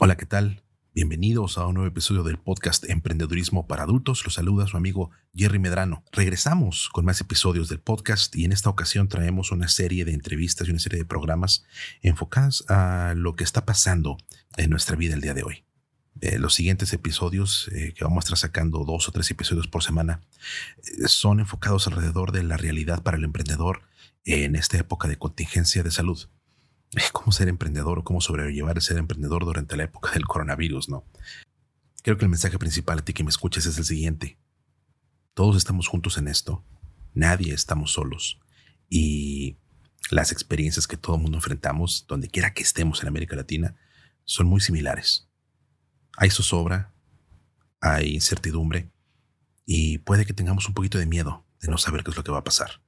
Hola, ¿qué tal? Bienvenidos a un nuevo episodio del podcast Emprendedurismo para Adultos. Los saluda su amigo Jerry Medrano. Regresamos con más episodios del podcast y en esta ocasión traemos una serie de entrevistas y una serie de programas enfocadas a lo que está pasando en nuestra vida el día de hoy. Eh, los siguientes episodios, eh, que vamos a estar sacando dos o tres episodios por semana, eh, son enfocados alrededor de la realidad para el emprendedor en esta época de contingencia de salud cómo ser emprendedor o cómo sobrellevar el ser emprendedor durante la época del coronavirus, ¿no? Creo que el mensaje principal a ti que me escuches es el siguiente. Todos estamos juntos en esto. Nadie estamos solos. Y las experiencias que todo el mundo enfrentamos, donde quiera que estemos en América Latina, son muy similares. Hay zozobra, hay incertidumbre y puede que tengamos un poquito de miedo de no saber qué es lo que va a pasar.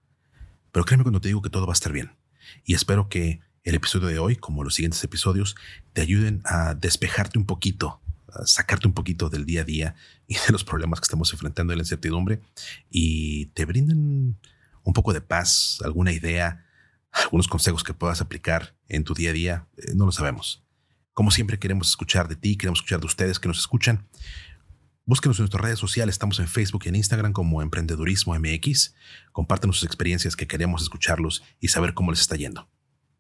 Pero créeme cuando te digo que todo va a estar bien. Y espero que el episodio de hoy, como los siguientes episodios, te ayuden a despejarte un poquito, a sacarte un poquito del día a día y de los problemas que estamos enfrentando en la incertidumbre y te brinden un poco de paz, alguna idea, algunos consejos que puedas aplicar en tu día a día, eh, no lo sabemos. Como siempre queremos escuchar de ti, queremos escuchar de ustedes que nos escuchan. Búsquenos en nuestras redes sociales, estamos en Facebook y en Instagram como Emprendedurismo MX. Compártenos sus experiencias que queremos escucharlos y saber cómo les está yendo.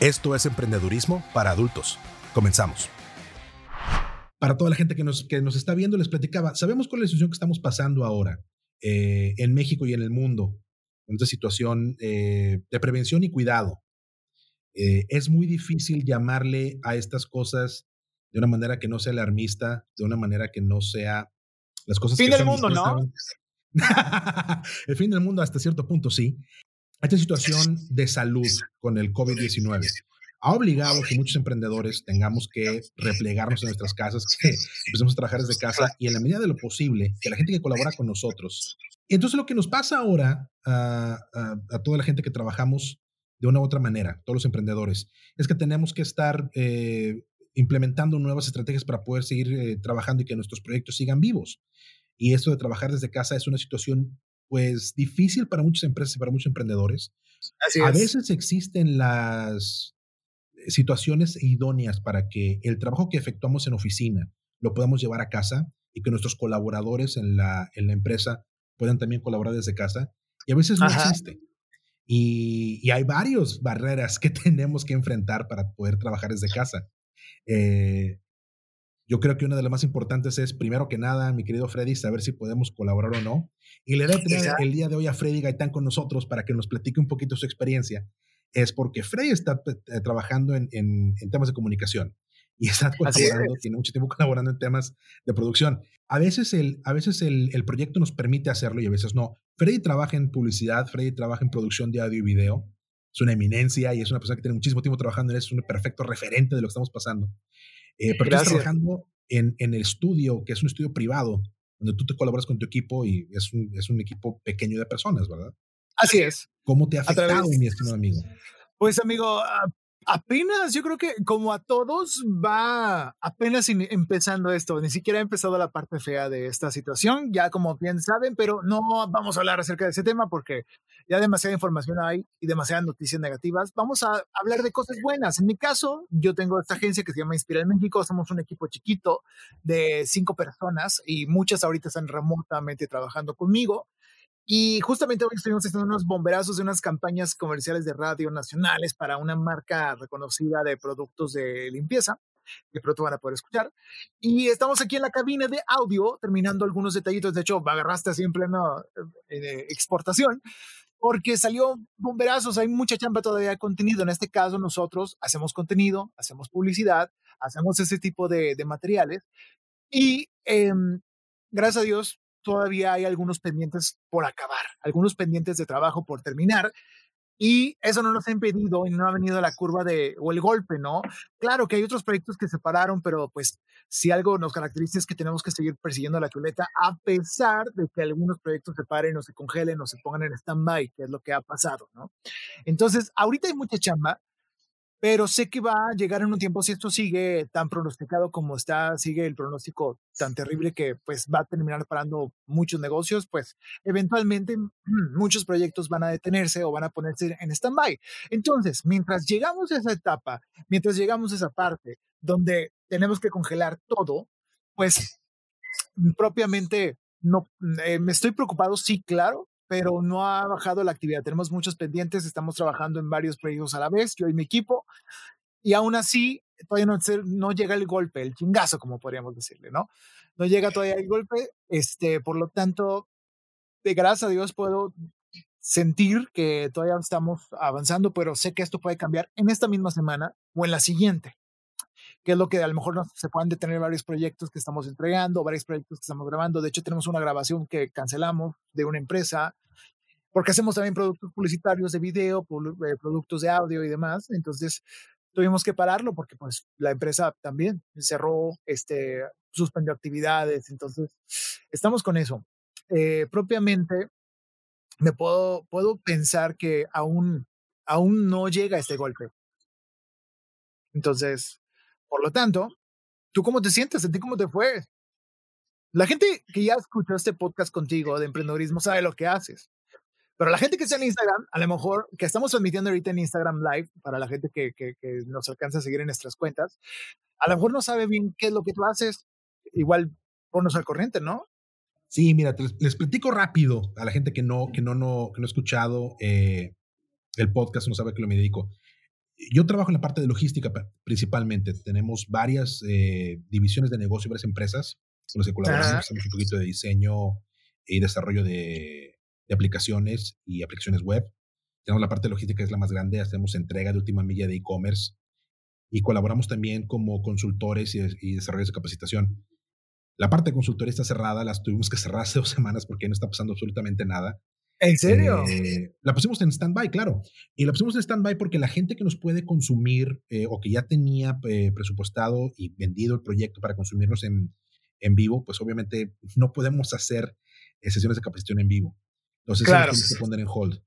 Esto es emprendedurismo para adultos. Comenzamos. Para toda la gente que nos, que nos está viendo, les platicaba, sabemos cuál es la situación que estamos pasando ahora eh, en México y en el mundo, en esta situación eh, de prevención y cuidado. Eh, es muy difícil llamarle a estas cosas de una manera que no sea alarmista, de una manera que no sea las cosas fin del mundo, ¿no? el fin del mundo hasta cierto punto sí, esta situación de salud con el COVID-19 ha obligado que muchos emprendedores tengamos que replegarnos en nuestras casas, que empecemos a trabajar desde casa y en la medida de lo posible, que la gente que colabora con nosotros. Entonces lo que nos pasa ahora a, toda la gente que trabajamos de una u otra manera, todos los emprendedores, es que tenemos que estar eh, implementando nuevas estrategias para poder seguir eh, trabajando y que nuestros proyectos sigan vivos. Y esto de trabajar desde casa es una situación pues difícil para muchas empresas y para muchos emprendedores. a veces existen las situaciones idóneas para que el trabajo que efectuamos en oficina lo podamos llevar a casa y que nuestros colaboradores en la, en la empresa puedan también colaborar desde casa. Y a veces no existe. Y, y, hay varias barreras que tenemos que enfrentar para poder trabajar desde casa. Eh, yo creo que una de las más importantes es, primero que nada, mi querido Freddy, saber si podemos colaborar o no. Y le doy el día de hoy a Freddy Gaitán con nosotros para que nos platique un poquito su experiencia. Es porque Freddy está eh, trabajando en, en, temas de comunicación y está colaborando, tiene mucho tiempo colaborando en temas de producción. A veces, el, a veces el, el, proyecto nos permite hacerlo y a veces no. Freddy trabaja en publicidad, Freddy trabaja en producción de audio y video. Es una eminencia y es una persona que tiene muchísimo tiempo trabajando en eso, es un perfecto referente de lo que estamos pasando. Eh, pero estás trabajando en, en, el estudio, que es un estudio privado, donde tú te colaboras con tu equipo y es un, es un equipo pequeño de personas, ¿verdad? Así es. ¿Cómo te ha afectado, mi estimado amigo? Pues, amigo, ah, apenas, yo creo que como a todos va apenas empezando esto, ni siquiera ha empezado la parte fea de esta situación, ya como bien saben, pero no vamos a hablar acerca de ese tema porque ya demasiada información hay y demasiadas noticias negativas. Vamos a hablar de cosas buenas. En mi caso, yo tengo esta agencia que se llama Inspira en México, somos un equipo chiquito de cinco personas y muchas ahorita están remotamente trabajando conmigo. Y justamente hoy estuvimos haciendo unos bomberazos de unas campañas comerciales de radio nacionales para una marca reconocida de productos de limpieza que pronto van a poder escuchar. Y estamos aquí en la cabina de audio, terminando algunos detallitos. De hecho, agarraste así en plena eh, exportación, porque salió bomberazos. Hay mucha chamba todavía de contenido. En este caso, nosotros hacemos contenido, hacemos publicidad, hacemos ese tipo de, de materiales. Y em, gracias a Dios, todavía hay algunos pendientes por acabar, algunos pendientes de trabajo por terminar. Y eso no nos ha impedido y no ha venido la curva de, o el golpe, ¿no? Claro que hay otros proyectos que se pararon, pero pues si algo nos caracteriza es que tenemos que seguir persiguiendo la chuleta a pesar de que algunos proyectos se paren o se congelen o se pongan en stand-by, que es lo que ha pasado, ¿no? Entonces, ahorita hay mucha chamba, pero sé que va a llegar en un tiempo si esto sigue tan pronosticado como está, sigue el pronóstico tan terrible que pues va a terminar parando muchos negocios, pues eventualmente muchos proyectos van a detenerse o van a ponerse en stand-by. Entonces, mientras llegamos a esa etapa, mientras llegamos a esa parte donde tenemos que congelar todo, pues propiamente no, eh, me estoy preocupado, sí, claro, pero no ha bajado la actividad. Tenemos muchos pendientes, estamos trabajando en varios proyectos a la vez, yo y mi equipo, y aún así todavía no, no llega el golpe, el chingazo, como podríamos decirle, ¿no? No llega todavía el golpe, este, por lo tanto, de gracias a Dios puedo sentir que todavía estamos avanzando, pero sé que esto puede cambiar en esta misma semana o en la siguiente que es lo que a lo mejor se pueden detener varios proyectos que estamos entregando, varios proyectos que estamos grabando. De hecho, tenemos una grabación que cancelamos de una empresa, porque hacemos también productos publicitarios de video, eh, productos de audio y demás. Entonces, tuvimos que pararlo porque pues la empresa también cerró, este, suspendió actividades. Entonces, estamos con eso. Eh, propiamente, me puedo, puedo pensar que aún, aún no llega este golpe. Entonces, por lo tanto, ¿tú cómo te sientes? ¿A ti cómo te fue? La gente que ya escuchó este podcast contigo de emprendedorismo sabe lo que haces. Pero la gente que está en Instagram, a lo mejor, que estamos transmitiendo ahorita en Instagram Live, para la gente que, que, nos alcanza a seguir en nuestras cuentas, a lo mejor no sabe bien qué es lo que tú haces. Igual ponnos al corriente, ¿no? Sí, mira, les, platico rápido a la gente que no, que no, no, que no ha escuchado eh, el podcast, no sabe que lo me dedico. Yo trabajo en la parte de logística principalmente. Tenemos varias eh, divisiones de negocio, varias empresas con las que colaboramos. Hacemos un poquito de diseño y desarrollo de, aplicaciones y aplicaciones web. Tenemos la parte de logística, que es la más grande. Hacemos entrega de última milla de e-commerce y colaboramos también como consultores y, y desarrollos de capacitación. La parte de consultoría está cerrada, las tuvimos que cerrar hace dos semanas porque no está pasando absolutamente nada. ¿En serio? Eh, la pusimos en stand-by, claro. Y la pusimos en stand-by porque la gente que nos puede consumir eh, o que ya tenía eh, presupuestado y vendido el proyecto para consumirnos en, en vivo, pues obviamente no podemos hacer sesiones de capacitación en vivo. Entonces, claro. que poner en hold.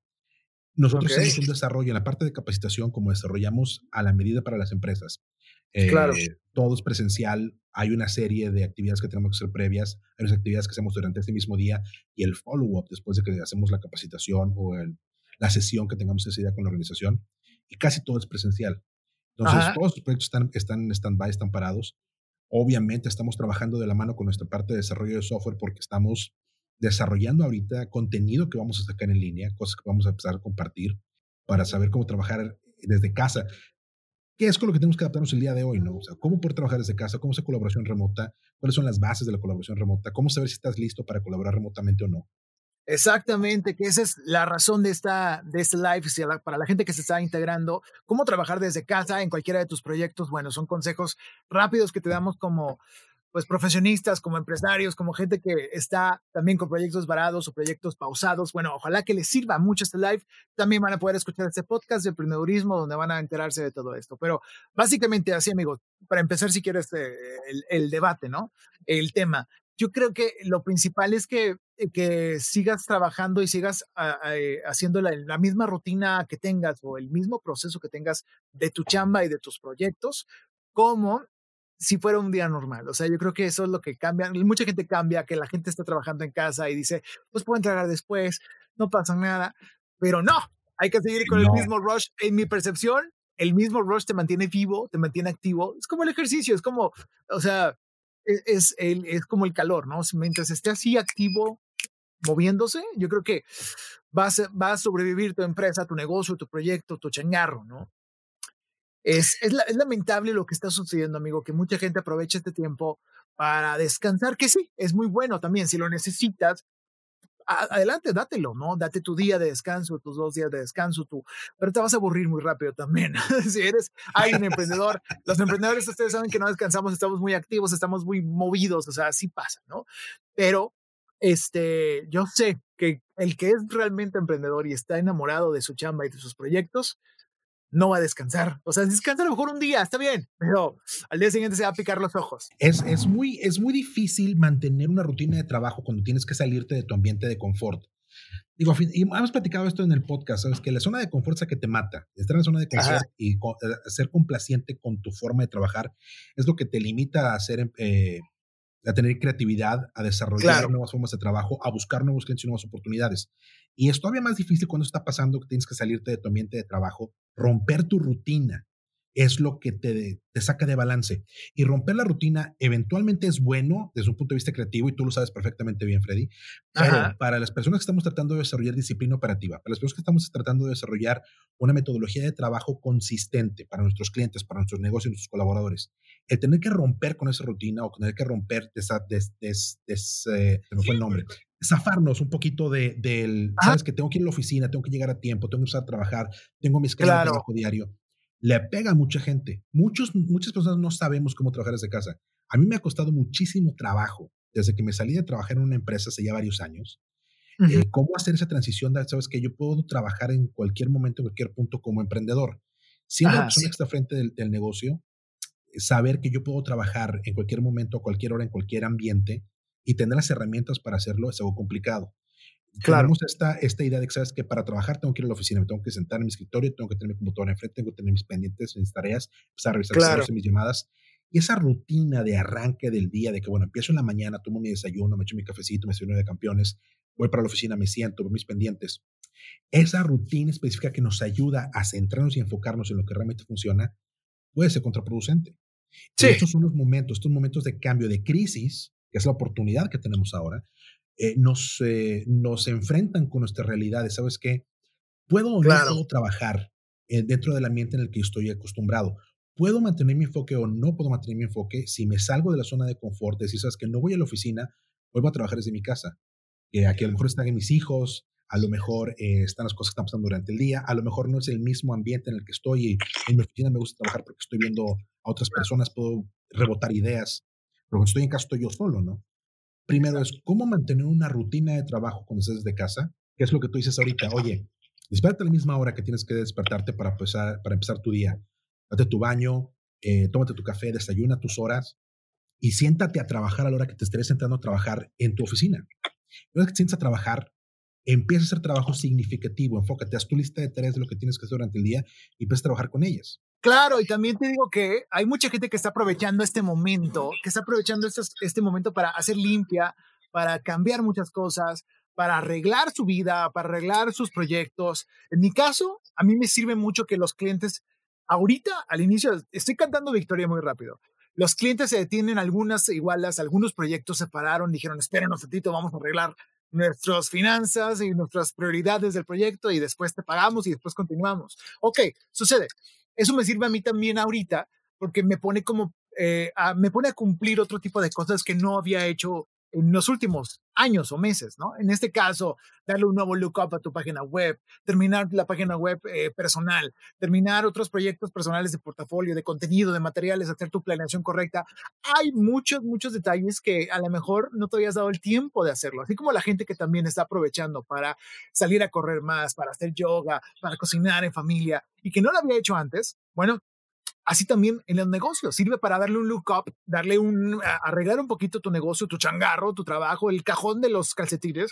Nosotros hacemos un desarrollo en la parte de capacitación como desarrollamos a la medida para las empresas. claro. Todo es presencial, hay una serie de actividades que tenemos que hacer previas, hay unas actividades que hacemos durante ese mismo día y el follow-up después de que hacemos la capacitación o la sesión que tengamos ese día con la organización. Y casi todo es presencial. Entonces, todos los proyectos están, están en stand-by, están parados. Obviamente estamos trabajando de la mano con nuestra parte de desarrollo de software porque estamos desarrollando ahorita contenido que vamos a sacar en línea, cosas que vamos a empezar a compartir para saber cómo trabajar desde casa. ¿Qué es con lo que tenemos que adaptarnos el día de hoy, ¿no? O sea, cómo poder trabajar desde casa, cómo es colaboración remota, cuáles son las bases de la colaboración remota, cómo saber si estás listo para colaborar remotamente o no. Exactamente, que esa es la razón de esta de este live para la gente que se está integrando, cómo trabajar desde casa en cualquiera de tus proyectos. Bueno, son consejos rápidos que te damos como pues profesionistas, como empresarios, como gente que está también con proyectos varados o proyectos pausados. Bueno, ojalá que les sirva mucho este live. También van a poder escuchar este podcast de emprendedurismo donde van a enterarse de todo esto. Pero básicamente así, amigos, para empezar, si quieres, eh, el, debate, ¿no? El tema. Yo creo que lo principal es que, eh, que sigas trabajando y sigas ah, eh, haciendo la, la misma rutina que tengas o el mismo proceso que tengas de tu chamba y de tus proyectos, como si fuera un día normal. O sea, yo creo que eso es lo que cambia. Mucha gente cambia, que la gente está trabajando en casa y dice, pues puedo entregar después, no pasa nada. Pero no, hay que seguir con el mismo rush. En mi percepción, el mismo rush te mantiene vivo, te mantiene activo. Es como el ejercicio, es como, o sea, e-, es, el, es como el calor, ¿no? Mientras esté así activo, moviéndose, yo creo que vas, va a sobrevivir tu empresa, tu negocio, tu proyecto, tu changarro, ¿no? Es, es, lamentable lo que está sucediendo, amigo, que mucha gente aprovecha este tiempo para descansar, que sí, es muy bueno también, si lo necesitas, adelante, dátelo, ¿no? Date tu día de descanso, tus dos días de descanso, tú, pero te vas a aburrir muy rápido también. si eres, un emprendedor, los emprendedores ustedes saben que no descansamos, estamos muy activos, estamos muy movidos, o sea, así pasa, ¿no? Pero este, yo sé que el que es realmente emprendedor y está enamorado de su chamba y de sus proyectos, no va a descansar. O sea, descansa a lo mejor un día, está bien, pero al día siguiente se va a picar los ojos. Es, es, muy, es muy difícil mantener una rutina de trabajo cuando tienes que salirte de tu ambiente de confort. Digo, y hemos platicado esto en el podcast, sabes que la zona de confort es la que te mata. Estar en la zona de confort y eh, ser complaciente con tu forma de trabajar es lo que te limita a hacer eh, a tener creatividad, a desarrollar nuevas formas de trabajo, a buscar nuevos clientes y nuevas oportunidades. Y es todavía más difícil cuando está pasando que tienes que salirte de tu ambiente de trabajo, romper tu rutina, es lo que te, te, saca de balance. Y romper la rutina eventualmente es bueno desde un punto de vista creativo, y tú lo sabes perfectamente bien, Freddy, pero para las personas que estamos tratando de desarrollar disciplina operativa, para las personas que estamos tratando de desarrollar una metodología de trabajo consistente para nuestros clientes, para nuestros negocios y nuestros colaboradores, el tener que romper con esa rutina o tener que romper, esa des, des, eh, se me fue el nombre, zafarnos un poquito de, del, sabes que tengo que ir a la oficina, tengo que llegar a tiempo, tengo que empezar a trabajar, tengo mi escala de trabajo diario le pega a mucha gente. Muchos, muchas personas no sabemos cómo trabajar desde casa. A mí me ha costado muchísimo trabajo desde que me salí de trabajar en una empresa hace ya varios años. Eh, ¿Cómo hacer esa transición? Sabes que yo puedo trabajar en cualquier momento, en cualquier punto como emprendedor. Siendo la persona que está frente del, del, negocio, saber que yo puedo trabajar en cualquier momento, a cualquier hora, en cualquier ambiente y tener las herramientas para hacerlo es algo complicado. Claro. Tenemos esta, esta idea de que sabes que para trabajar tengo que ir a la oficina, me tengo que sentar en mi escritorio, tengo que tener mi computadora enfrente, tengo que tener mis pendientes, mis tareas, empezar a revisar claro. mis llamadas. Y esa rutina de arranque del día, de que, bueno, empiezo en la mañana, tomo mi desayuno, me echo mi cafecito, me desayuno de campeones, voy para la oficina, me siento, veo mis pendientes. Esa rutina específica que nos ayuda a centrarnos y enfocarnos en lo que realmente funciona puede ser contraproducente. Sí. estos son los momentos, estos momentos de cambio, de crisis, que es la oportunidad que tenemos ahora, eh, nos, eh, nos enfrentan con nuestras realidades. ¿Sabes qué? Puedo o no puedo trabajar eh, dentro del ambiente en el que estoy acostumbrado. Puedo mantener mi enfoque o no puedo mantener mi enfoque si me salgo de la zona de confort, si sabes que no voy a la oficina, vuelvo a trabajar desde mi casa. Que aquí a lo mejor están mis hijos, a lo mejor están las cosas que están pasando durante el día, a lo mejor no es el mismo ambiente en el que estoy y en mi oficina me gusta trabajar porque estoy viendo a otras personas, puedo rebotar ideas, pero cuando estoy en casa estoy yo solo, ¿no? Primero es cómo mantener una rutina de trabajo cuando estés de casa, que es lo que tú dices ahorita. Oye, despierta a la misma hora que tienes que despertarte para empezar, para empezar tu día. Date tu baño, eh, tómate tu café, desayuna tus horas y siéntate a trabajar a la hora que te estés sentando a trabajar en tu oficina. Una vez que te sientas a trabajar, empieza a hacer trabajo significativo, enfócate, haz tu lista de tareas de lo que tienes que hacer durante el día y empieza a trabajar con ellas. Claro, y también te digo que hay mucha gente que está aprovechando este momento, que está aprovechando este, momento para hacer limpia, para cambiar muchas cosas, para arreglar su vida, para arreglar sus proyectos. En mi caso, a mí me sirve mucho que los clientes, ahorita, al inicio, estoy cantando victoria muy rápido. Los clientes se detienen algunas igualas, algunos proyectos se pararon, dijeron, espérenos un ratito, vamos a arreglar nuestras finanzas y nuestras prioridades del proyecto y después te pagamos y después continuamos. Ok, sucede. Eso me sirve a mí también ahorita porque me pone como, eh, a, me pone a cumplir otro tipo de cosas que no había hecho en los últimos años o meses, ¿no? En este caso, darle un nuevo lookup a tu página web, terminar la página web eh, personal, terminar otros proyectos personales de portafolio, de contenido, de materiales, hacer tu planeación correcta. Hay muchos, muchos detalles que a lo mejor no te habías dado el tiempo de hacerlo, así como la gente que también está aprovechando para salir a correr más, para hacer yoga, para cocinar en familia y que no lo había hecho antes. Bueno, Así también en los negocios, sirve para darle un look up, darle un, arreglar un poquito tu negocio, tu changarro, tu trabajo, el cajón de los calcetines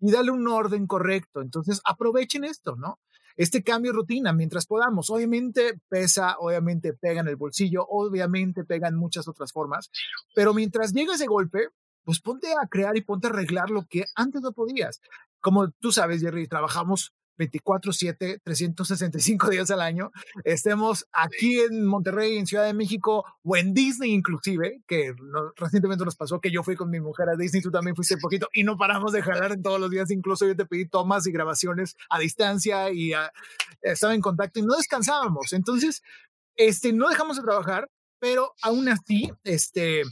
y darle un orden correcto. Entonces aprovechen esto, ¿no? Este cambio de rutina mientras podamos. Obviamente pesa, obviamente pega en el bolsillo, obviamente pega en muchas otras formas, pero mientras llega ese golpe, pues ponte a crear y ponte a arreglar lo que antes no podías. Como tú sabes, Jerry, trabajamos 24/7, 365 días al año, estemos aquí en Monterrey, en Ciudad de México o en Disney inclusive, que recientemente nos pasó que yo fui con mi mujer a Disney, tú también fuiste un poquito y no paramos de jalar en todos los días, incluso yo te pedí tomas y grabaciones a distancia y estaba en contacto y no descansábamos. Entonces, este, no dejamos de trabajar, pero aún así, este,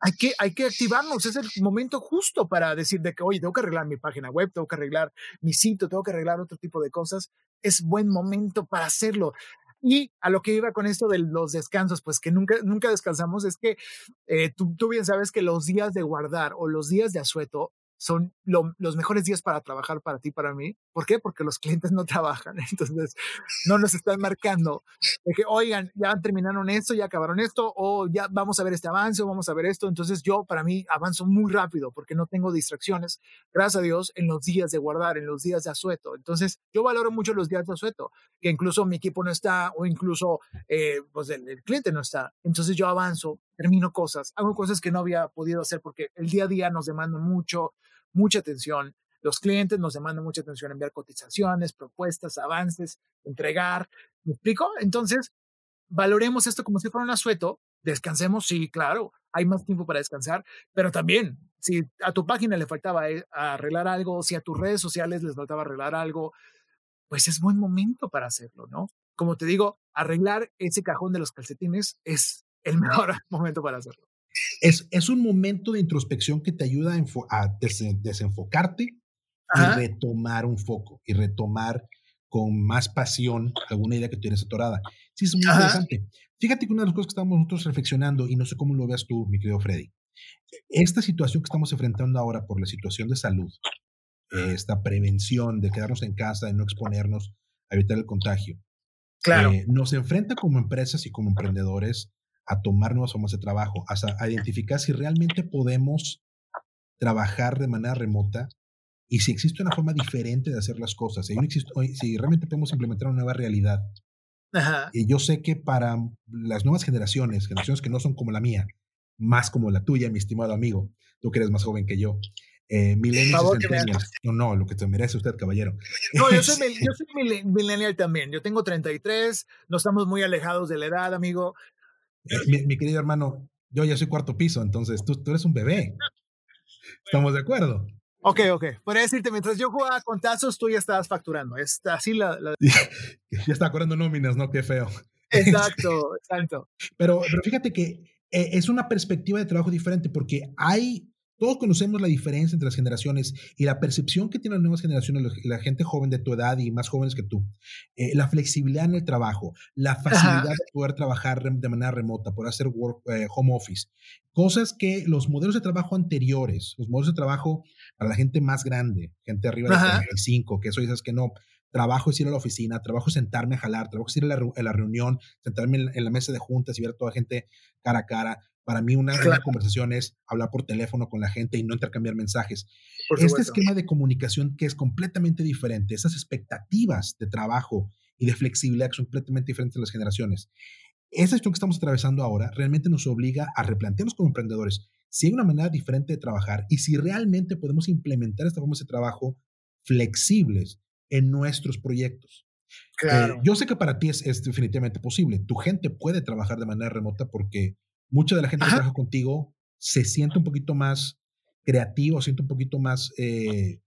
hay que, hay que activarnos, es el momento justo para decir de que, oye, tengo que arreglar mi página web, tengo que arreglar mi sitio, tengo que arreglar otro tipo de cosas. Es buen momento para hacerlo. Y a lo que iba con esto de los descansos, pues que nunca, nunca descansamos, es que eh, tú, tú, bien sabes que los días de guardar o los días de asueto son los mejores días para trabajar para ti, para mí. ¿Por qué? Porque los clientes no trabajan, entonces no nos están marcando de que, oigan, ya terminaron esto, ya acabaron esto, o ya vamos a ver este avance, o vamos a ver esto. Entonces yo, para mí, avanzo muy rápido porque no tengo distracciones, gracias a Dios, en los días de guardar, en los días de asueto. Entonces yo valoro mucho los días de asueto, que incluso mi equipo no está, o incluso eh, pues el, el cliente no está. Entonces yo avanzo, termino cosas, hago cosas que no había podido hacer porque el día a día nos demanda mucho, mucha atención. Los clientes nos demandan mucha atención, enviar cotizaciones, propuestas, avances, entregar. ¿Me explico? Entonces, valoremos esto como si fuera un asueto. Descansemos, sí, claro, hay más tiempo para descansar, pero también, si a tu página le faltaba eh, arreglar algo, si a tus redes sociales les faltaba arreglar algo, pues es buen momento para hacerlo, ¿no? Como te digo, arreglar ese cajón de los calcetines es el mejor momento para hacerlo. Es, es un momento de introspección que te ayuda a, desenfocarte y retomar un foco y retomar con más pasión alguna idea que tienes atorada. Sí, es muy interesante. Fíjate que una de las cosas que estamos nosotros reflexionando, y no sé cómo lo veas tú, mi querido Freddy, esta situación que estamos enfrentando ahora por la situación de salud, esta prevención de quedarnos en casa, de no exponernos, a evitar el contagio, claro. Eh, nos enfrenta como empresas y como emprendedores a tomar nuevas formas de trabajo, a, identificar si realmente podemos trabajar de manera remota y si existe una forma diferente de hacer las cosas, si, si realmente podemos implementar una nueva realidad. Y yo sé que para las nuevas generaciones, generaciones que no son como la mía, más como la tuya, mi estimado amigo, tú que eres más joven que yo, eh, millennials No, no, lo que te merece usted, caballero. No, yo soy, yo soy millennial también. Yo tengo 33, no estamos muy alejados de la edad, amigo. Eh, mi, querido hermano, yo ya soy cuarto piso, entonces tú, tú eres un bebé. ¿Estamos de acuerdo? Ok, ok. Podría decirte, mientras yo jugaba con tazos, tú ya estabas facturando. Es así la... ya está acordando nóminas, ¿no? Qué feo. Exacto, exacto. Pero, pero fíjate que eh, es una perspectiva de trabajo diferente porque hay todos conocemos la diferencia entre las generaciones y la percepción que tienen las nuevas generaciones, la gente joven de tu edad y más jóvenes que tú. Eh, la flexibilidad en el trabajo, la facilidad de poder trabajar de manera remota, poder hacer work, eh, home office. Cosas que los modelos de trabajo anteriores, los modelos de trabajo para la gente más grande, gente arriba de 35, que eso dices que no, trabajo es ir a la oficina, trabajo es sentarme a jalar, trabajo es ir a la, reunión, sentarme en, en, la mesa de juntas y ver a toda la gente cara a cara. Para mí una, conversación es hablar por teléfono con la gente y no intercambiar mensajes. este esquema de comunicación que es completamente diferente, esas expectativas de trabajo y de flexibilidad que son completamente diferentes en las generaciones. Esa situación que estamos atravesando ahora realmente nos obliga a replantearnos como emprendedores si hay una manera diferente de trabajar y si realmente podemos implementar estas formas de trabajo flexibles en nuestros proyectos. Claro. Eh, yo sé que para ti es, es, definitivamente posible. Tu gente puede trabajar de manera remota porque mucha de la gente que trabaja contigo se siente un poquito más creativo, siente un poquito más eh,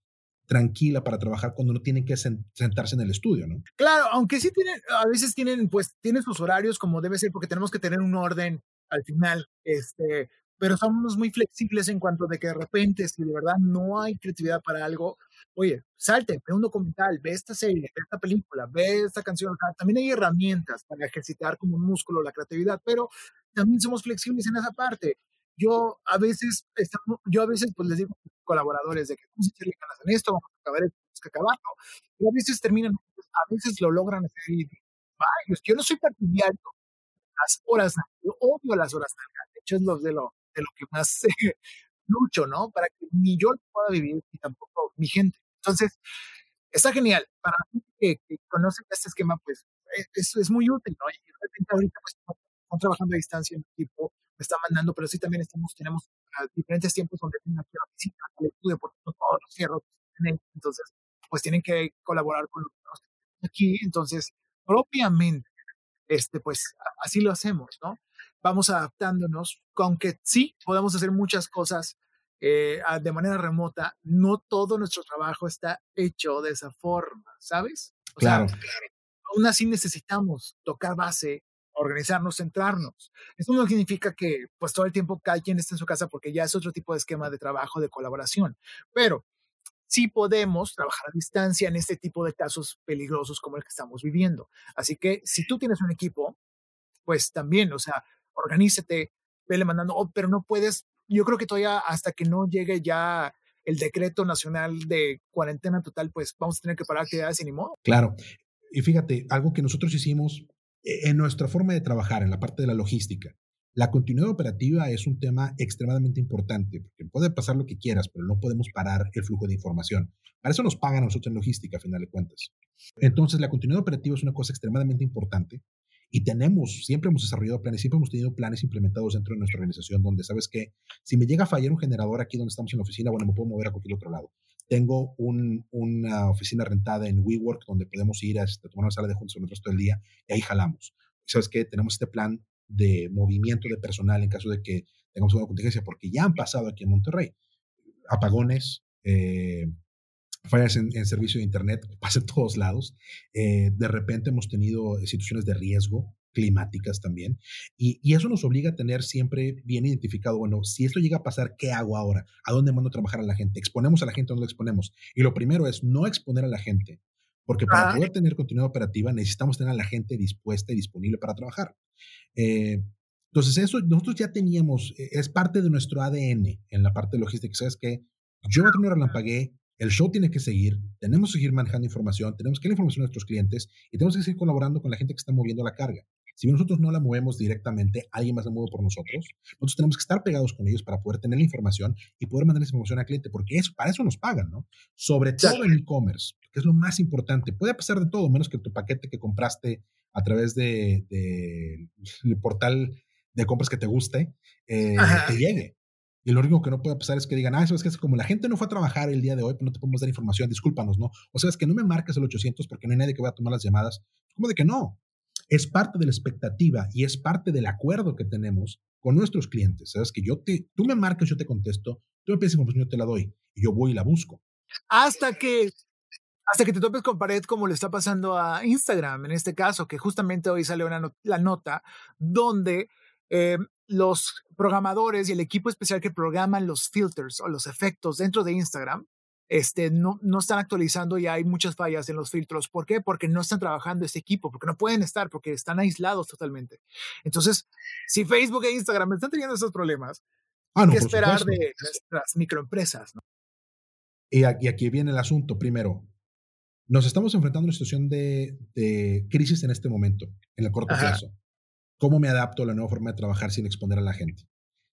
tranquila para trabajar cuando no tienen que sentarse en el estudio, ¿no? Claro, aunque sí tienen, a veces tienen, pues, tienen sus horarios como debe ser, porque tenemos que tener un orden al final, este, pero somos muy flexibles en cuanto de que de repente, si de verdad no hay creatividad para algo, oye, salte, ve un documental, ve esta serie, ve esta película, ve esta canción. también hay herramientas para ejercitar como un músculo la creatividad, pero también somos flexibles en esa parte. Yo a veces, yo a veces pues les digo a colaboradores de que vamos a echarle ganas en esto, vamos a acabar vamos a acabarlo, y a veces terminan, a veces lo logran hacer y que yo no soy partidario las horas, yo odio las horas largas, de hecho es lo de lo, de lo que más lucho, ¿no? Para que ni yo lo pueda vivir y tampoco mi gente. Entonces, está genial. Para la gente que, conoce este esquema, pues eh, es, es muy útil, ¿no? Y de repente ahorita pues estamos trabajando a distancia en equipo, me está mandando, pero sí también estamos, tenemos uh, diferentes tiempos donde tienen que ir a visita al estudio, no todos los cierros entonces, pues tienen que colaborar con los que aquí, entonces, propiamente, este, pues así lo hacemos, ¿no? Vamos adaptándonos, aunque sí podemos hacer muchas cosas eh, de manera remota, no todo nuestro trabajo está hecho de esa forma, ¿sabes? claro. aún así necesitamos tocar base, organizarnos, centrarnos. Eso no significa que pues todo el tiempo cada quien esté en su casa porque ya es otro tipo de esquema de trabajo, de colaboración, pero sí podemos trabajar a distancia en este tipo de casos peligrosos como el que estamos viviendo. Así que si tú tienes un equipo, pues también, o sea, organízate, vele mandando, oh, pero no puedes yo creo que todavía hasta que no llegue ya el decreto nacional de cuarentena total, pues vamos a tener que parar actividades sin ni modo. Claro. Y fíjate, algo que nosotros hicimos e-, en nuestra forma de trabajar, en la parte de la logística, la continuidad operativa es un tema extremadamente importante, porque puede pasar lo que quieras, pero no podemos parar el flujo de información. Para eso nos pagan a nosotros en logística, a final de cuentas. Entonces, la continuidad operativa es una cosa extremadamente importante y tenemos, siempre hemos desarrollado planes, siempre hemos tenido planes implementados dentro de nuestra organización donde, ¿sabes que Si me llega a fallar un generador aquí donde estamos en la oficina, bueno, me puedo mover a cualquier otro lado. Tengo una oficina rentada en WeWork donde podemos ir a, este, tomar una sala de juntos el resto del día y ahí jalamos. ¿Sabes qué? Tenemos este plan de movimiento de personal en caso de que tengamos una contingencia, porque ya han pasado aquí en Monterrey. Apagones, eh, fallas en, servicio de Internet, pasa en todos lados. Eh, de repente hemos tenido situaciones de riesgo climáticas también. Y, y, eso nos obliga a tener siempre bien identificado, bueno, si esto llega a pasar, ¿qué hago ahora? ¿A dónde mando a trabajar a la gente? ¿Exponemos a la gente o no lo exponemos? Y lo primero es no exponer a la gente, porque para poder tener continuidad operativa necesitamos tener a la gente dispuesta y disponible para trabajar. Eh, entonces, eso nosotros ya teníamos, eh, es parte de nuestro ADN en la parte de logística. ¿Sabes que Yo voy a tener relampagué, el show tiene que seguir, tenemos que seguir manejando información, tenemos que dar información a nuestros clientes y tenemos que seguir colaborando con la gente que está moviendo la carga. Si nosotros no la movemos directamente, alguien más la mueve por nosotros. Nosotros tenemos que estar pegados con ellos para poder tener la información y poder mandar esa información al cliente, porque eso, para eso nos pagan, ¿no? Sobre todo en e-commerce, que es lo más importante. Puede pasar de todo, menos que tu paquete que compraste a través del de, portal de compras que te guste, eh, te llegue. Y lo único que no puede pasar es que digan, ah, eso es que como la gente no fue a trabajar el día de hoy, pues no te podemos dar información, discúlpanos, ¿no? O sea, es que no me marques el 800 porque no hay nadie que vaya a tomar las llamadas. ¿Cómo de que no? es parte de la expectativa y es parte del acuerdo que tenemos con nuestros clientes. Sabes que yo te, tú me marcas, yo te contesto, tú me pides información, yo te la doy y yo voy y la busco. Hasta que hasta que te topes con pared como le está pasando a Instagram en este caso, que justamente hoy salió la nota donde eh, los programadores y el equipo especial que programan los filters o los efectos dentro de Instagram este, no, no están actualizando y hay muchas fallas en los filtros. ¿Por qué? Porque no están trabajando este equipo, porque no pueden estar, porque están aislados totalmente. Entonces, si Facebook e Instagram están teniendo esos problemas, ah, no, ¿qué esperar de nuestras microempresas? Y, aquí, viene el asunto. Primero, nos estamos enfrentando a una situación de, de crisis en este momento, en el corto plazo. ¿Cómo me adapto a la nueva forma de trabajar sin exponer a la gente?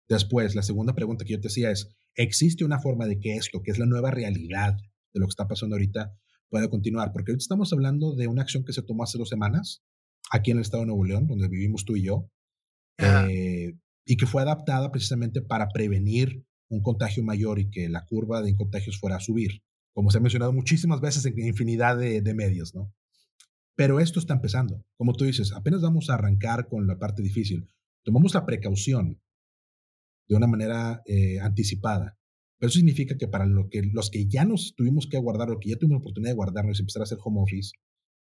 Después, la segunda pregunta que yo te hacía es, ¿existe una forma de que esto, que es la nueva realidad de lo que está pasando ahorita, pueda continuar? Porque ahorita estamos hablando de una acción que se tomó hace dos semanas aquí en el estado de Nuevo León, donde vivimos tú y yo, eh, y que fue adaptada precisamente para prevenir un contagio mayor y que la curva de contagios fuera a subir, como se ha mencionado muchísimas veces en infinidad de, de medios, ¿no? Pero esto está empezando. Como tú dices, apenas vamos a arrancar con la parte difícil. Tomamos la precaución de una manera eh, anticipada. Pero eso significa que para lo que, los que ya nos tuvimos que guardar, o que ya tuvimos la oportunidad de guardarnos y empezar a hacer home office,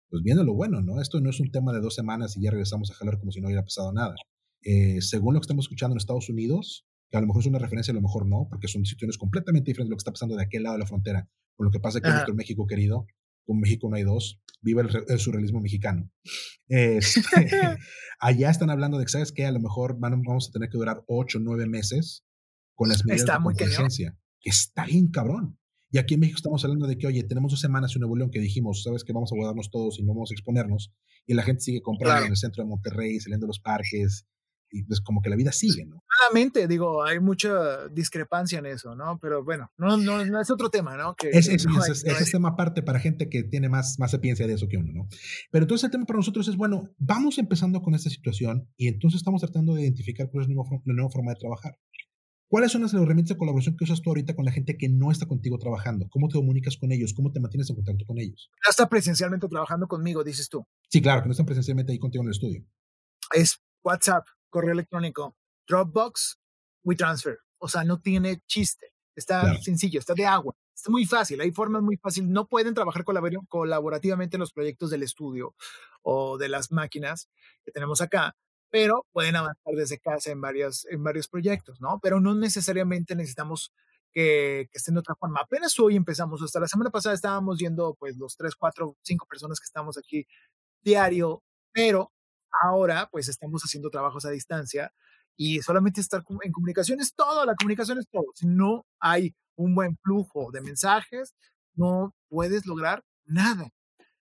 pues viene lo bueno, ¿no? Esto no es un tema de dos semanas y ya regresamos a jalar como si no hubiera pasado nada. Eh, según lo que estamos escuchando en Estados Unidos, que a lo mejor es una referencia, a lo mejor no, porque son situaciones completamente diferentes de lo que está pasando de aquel lado de la frontera con lo que pasa aquí en nuestro México querido. Con México no hay dos. Viva el, surrealismo mexicano. Este, allá están hablando de que, ¿sabes qué? A lo mejor vamos a tener que durar ocho, nueve meses con las medidas de contingencia. Que está bien cabrón. Y aquí en México estamos hablando de que, oye, tenemos dos semanas en Nuevo León que dijimos, ¿sabes qué? Vamos a guardarnos todos y no vamos a exponernos. Y la gente sigue comprando en el centro de Monterrey, saliendo de los parques, y pues como que la vida sigue, ¿no? Claramente, digo, hay mucha discrepancia en eso, ¿no? Pero bueno, no, no, no es otro tema, ¿no? Que, es, es, es, tema aparte para gente que tiene más, más sapiencia de eso que uno, ¿no? Pero entonces el tema para nosotros es, bueno, vamos empezando con esta situación y entonces estamos tratando de identificar cuál es la nueva, la nueva forma de trabajar. ¿Cuáles son las herramientas de colaboración que usas tú ahorita con la gente que no está contigo trabajando? ¿Cómo te comunicas con ellos? ¿Cómo te mantienes en contacto con ellos? No está presencialmente trabajando conmigo, dices tú. Sí, claro, que no están presencialmente ahí contigo en el estudio. Es WhatsApp, correo electrónico, Dropbox, WeTransfer. O sea, no tiene chiste. Está sencillo, está de agua. Está muy fácil, hay formas muy fáciles. No pueden trabajar colaborativamente en los proyectos del estudio o de las máquinas que tenemos acá, pero pueden avanzar desde casa en, varias, en varios proyectos, ¿no? Pero no necesariamente necesitamos que, que, estén de otra forma. Apenas hoy empezamos, hasta la semana pasada estábamos viendo pues los tres, cuatro, cinco personas que estamos aquí diario, pero Ahora, pues estamos haciendo trabajos a distancia y solamente estar en comunicación es todo, la comunicación es todo. Si no hay un buen flujo de mensajes, no puedes lograr nada.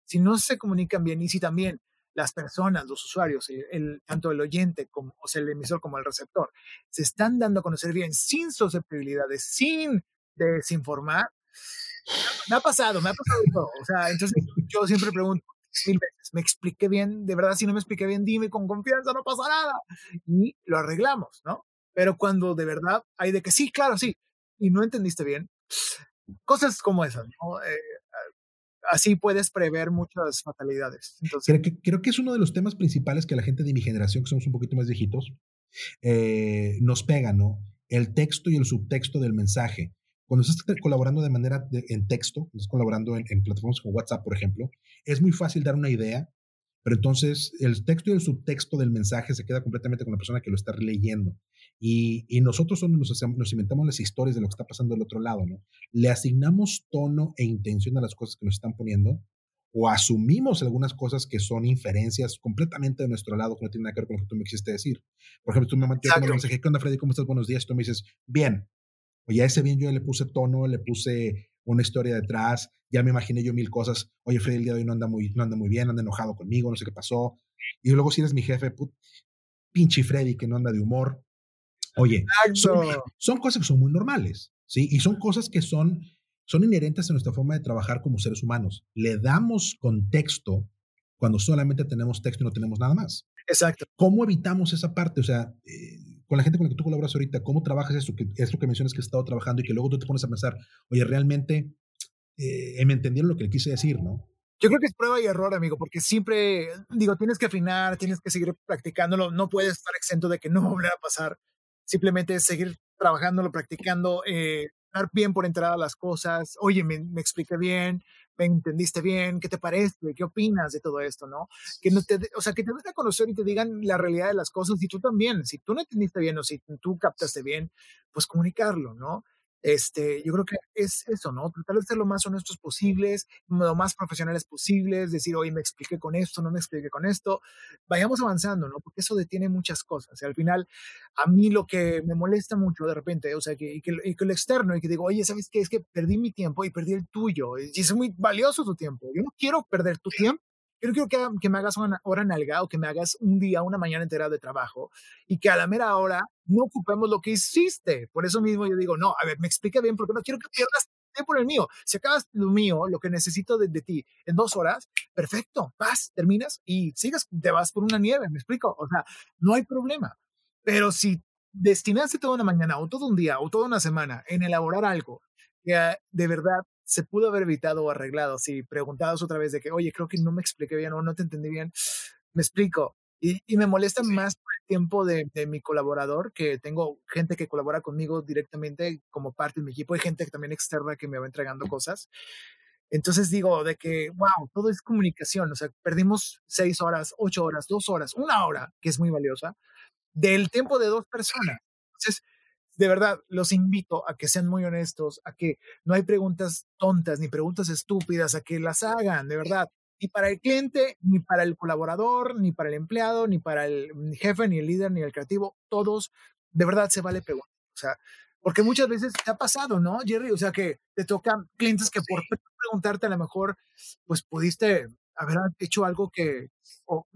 Si no se comunican bien y si también las personas, los usuarios, el, tanto el oyente como o el emisor como el receptor, se están dando a conocer bien sin susceptibilidades, sin desinformar, me ha pasado, me ha pasado todo. O sea, entonces yo siempre pregunto mil veces, me expliqué bien, de verdad, si no me expliqué bien, dime con confianza, no pasa nada. Y lo arreglamos, ¿no? Pero cuando de verdad hay de que sí, claro, sí, y no entendiste bien, cosas como esas, ¿no? Eh, así puedes prever muchas fatalidades. Entonces, creo, que, creo que es uno de los temas principales que la gente de mi generación, que somos un poquito más viejitos, eh, nos pega, ¿no? El texto y el subtexto del mensaje. Cuando estás colaborando de manera en texto, estás colaborando en, plataformas como WhatsApp, por ejemplo, es muy fácil dar una idea, pero entonces el texto y el subtexto del mensaje se queda completamente con la persona que lo está leyendo. Y, y nosotros nos, nos, inventamos las historias de lo que está pasando del otro lado, ¿no? Le asignamos tono e intención a las cosas que nos están poniendo o asumimos algunas cosas que son inferencias completamente de nuestro lado que no tienen nada que ver con lo que tú me quisiste decir. Por ejemplo, tú me mandaste un mensaje, ¿qué onda, Freddy? ¿Cómo estás? Buenos días. Tú me dices, bien. Oye, a ese bien yo le puse tono, le puse una historia detrás, ya me imaginé yo mil cosas. Oye, Freddy, el día de hoy no anda muy, no anda muy bien, anda enojado conmigo, no sé qué pasó. Y luego si eres mi jefe, put, pinche Freddy que no anda de humor. Oye, son, cosas que son muy normales, ¿sí? Y son cosas que son, son inherentes a nuestra forma de trabajar como seres humanos. Le damos contexto cuando solamente tenemos texto y no tenemos nada más. Exacto. ¿Cómo evitamos esa parte? O sea, eh, con la gente con la que tú colaboras ahorita, ¿cómo trabajas eso? Que es lo que mencionas que has estado trabajando y que luego tú te pones a pensar, oye, realmente eh, me entendieron lo que le quise decir, ¿no? Yo creo que es prueba y error, amigo, porque siempre, digo, tienes que afinar, tienes que seguir practicándolo, no puedes estar exento de que no volverá a pasar. Simplemente seguir trabajándolo, practicando, eh, dar bien por entrada las cosas. Oye, me, me bien, me entendiste bien, ¿qué te parece? ¿Qué opinas de todo esto? ¿No? Que no te, o sea, que te den a conocer y te digan la realidad de las cosas y tú también, si tú no entendiste bien o si tú captaste bien, pues comunicarlo, ¿no? Este, yo creo que es eso, ¿no? Tratar de ser lo más honestos posibles, lo más profesionales posibles, decir, oye, me expliqué con esto, no me expliqué con esto. Vayamos avanzando, ¿no? Porque eso detiene muchas cosas. Y al final, a mí lo que me molesta mucho de repente, o sea, que, y que, y que lo externo, y que digo, oye, ¿sabes qué? Es que perdí mi tiempo y perdí el tuyo. Y es muy valioso tu tiempo. Yo no quiero perder tu tiempo yo no quiero que, me hagas una hora nalga o que me hagas un día, una mañana entera de trabajo y que a la mera hora no ocupemos lo que hiciste. Por eso mismo yo digo, no, a ver, me explica bien porque no quiero que pierdas tiempo en el mío. Si acabas lo mío, lo que necesito de, de, ti en dos horas, perfecto, vas, terminas y sigas, te vas por una nieve, me explico. O sea, no hay problema. Pero si destinaste toda una mañana o todo un día o toda una semana en elaborar algo que de verdad se pudo haber evitado o arreglado si preguntabas otra vez de que, oye, creo que no me expliqué bien o no te entendí bien, me explico. Y, y me molesta más por el tiempo de, de, mi colaborador, que tengo gente que colabora conmigo directamente como parte de mi equipo, y gente también externa que me va entregando cosas. Entonces digo de que, wow, todo es comunicación, o sea, perdimos seis horas, ocho horas, dos horas, una hora, que es muy valiosa, del tiempo de dos personas. Entonces, de verdad, los invito a que sean muy honestos, a que no hay preguntas tontas ni preguntas estúpidas, a que las hagan, de verdad. Ni para el cliente, ni para el colaborador, ni para el empleado, ni para el jefe, ni el líder, ni el creativo, todos, de verdad se vale preguntar. O sea, porque muchas veces te ha pasado, ¿no, Jerry? O sea, que te tocan clientes que por preguntarte a lo mejor, pues pudiste haber hecho algo que,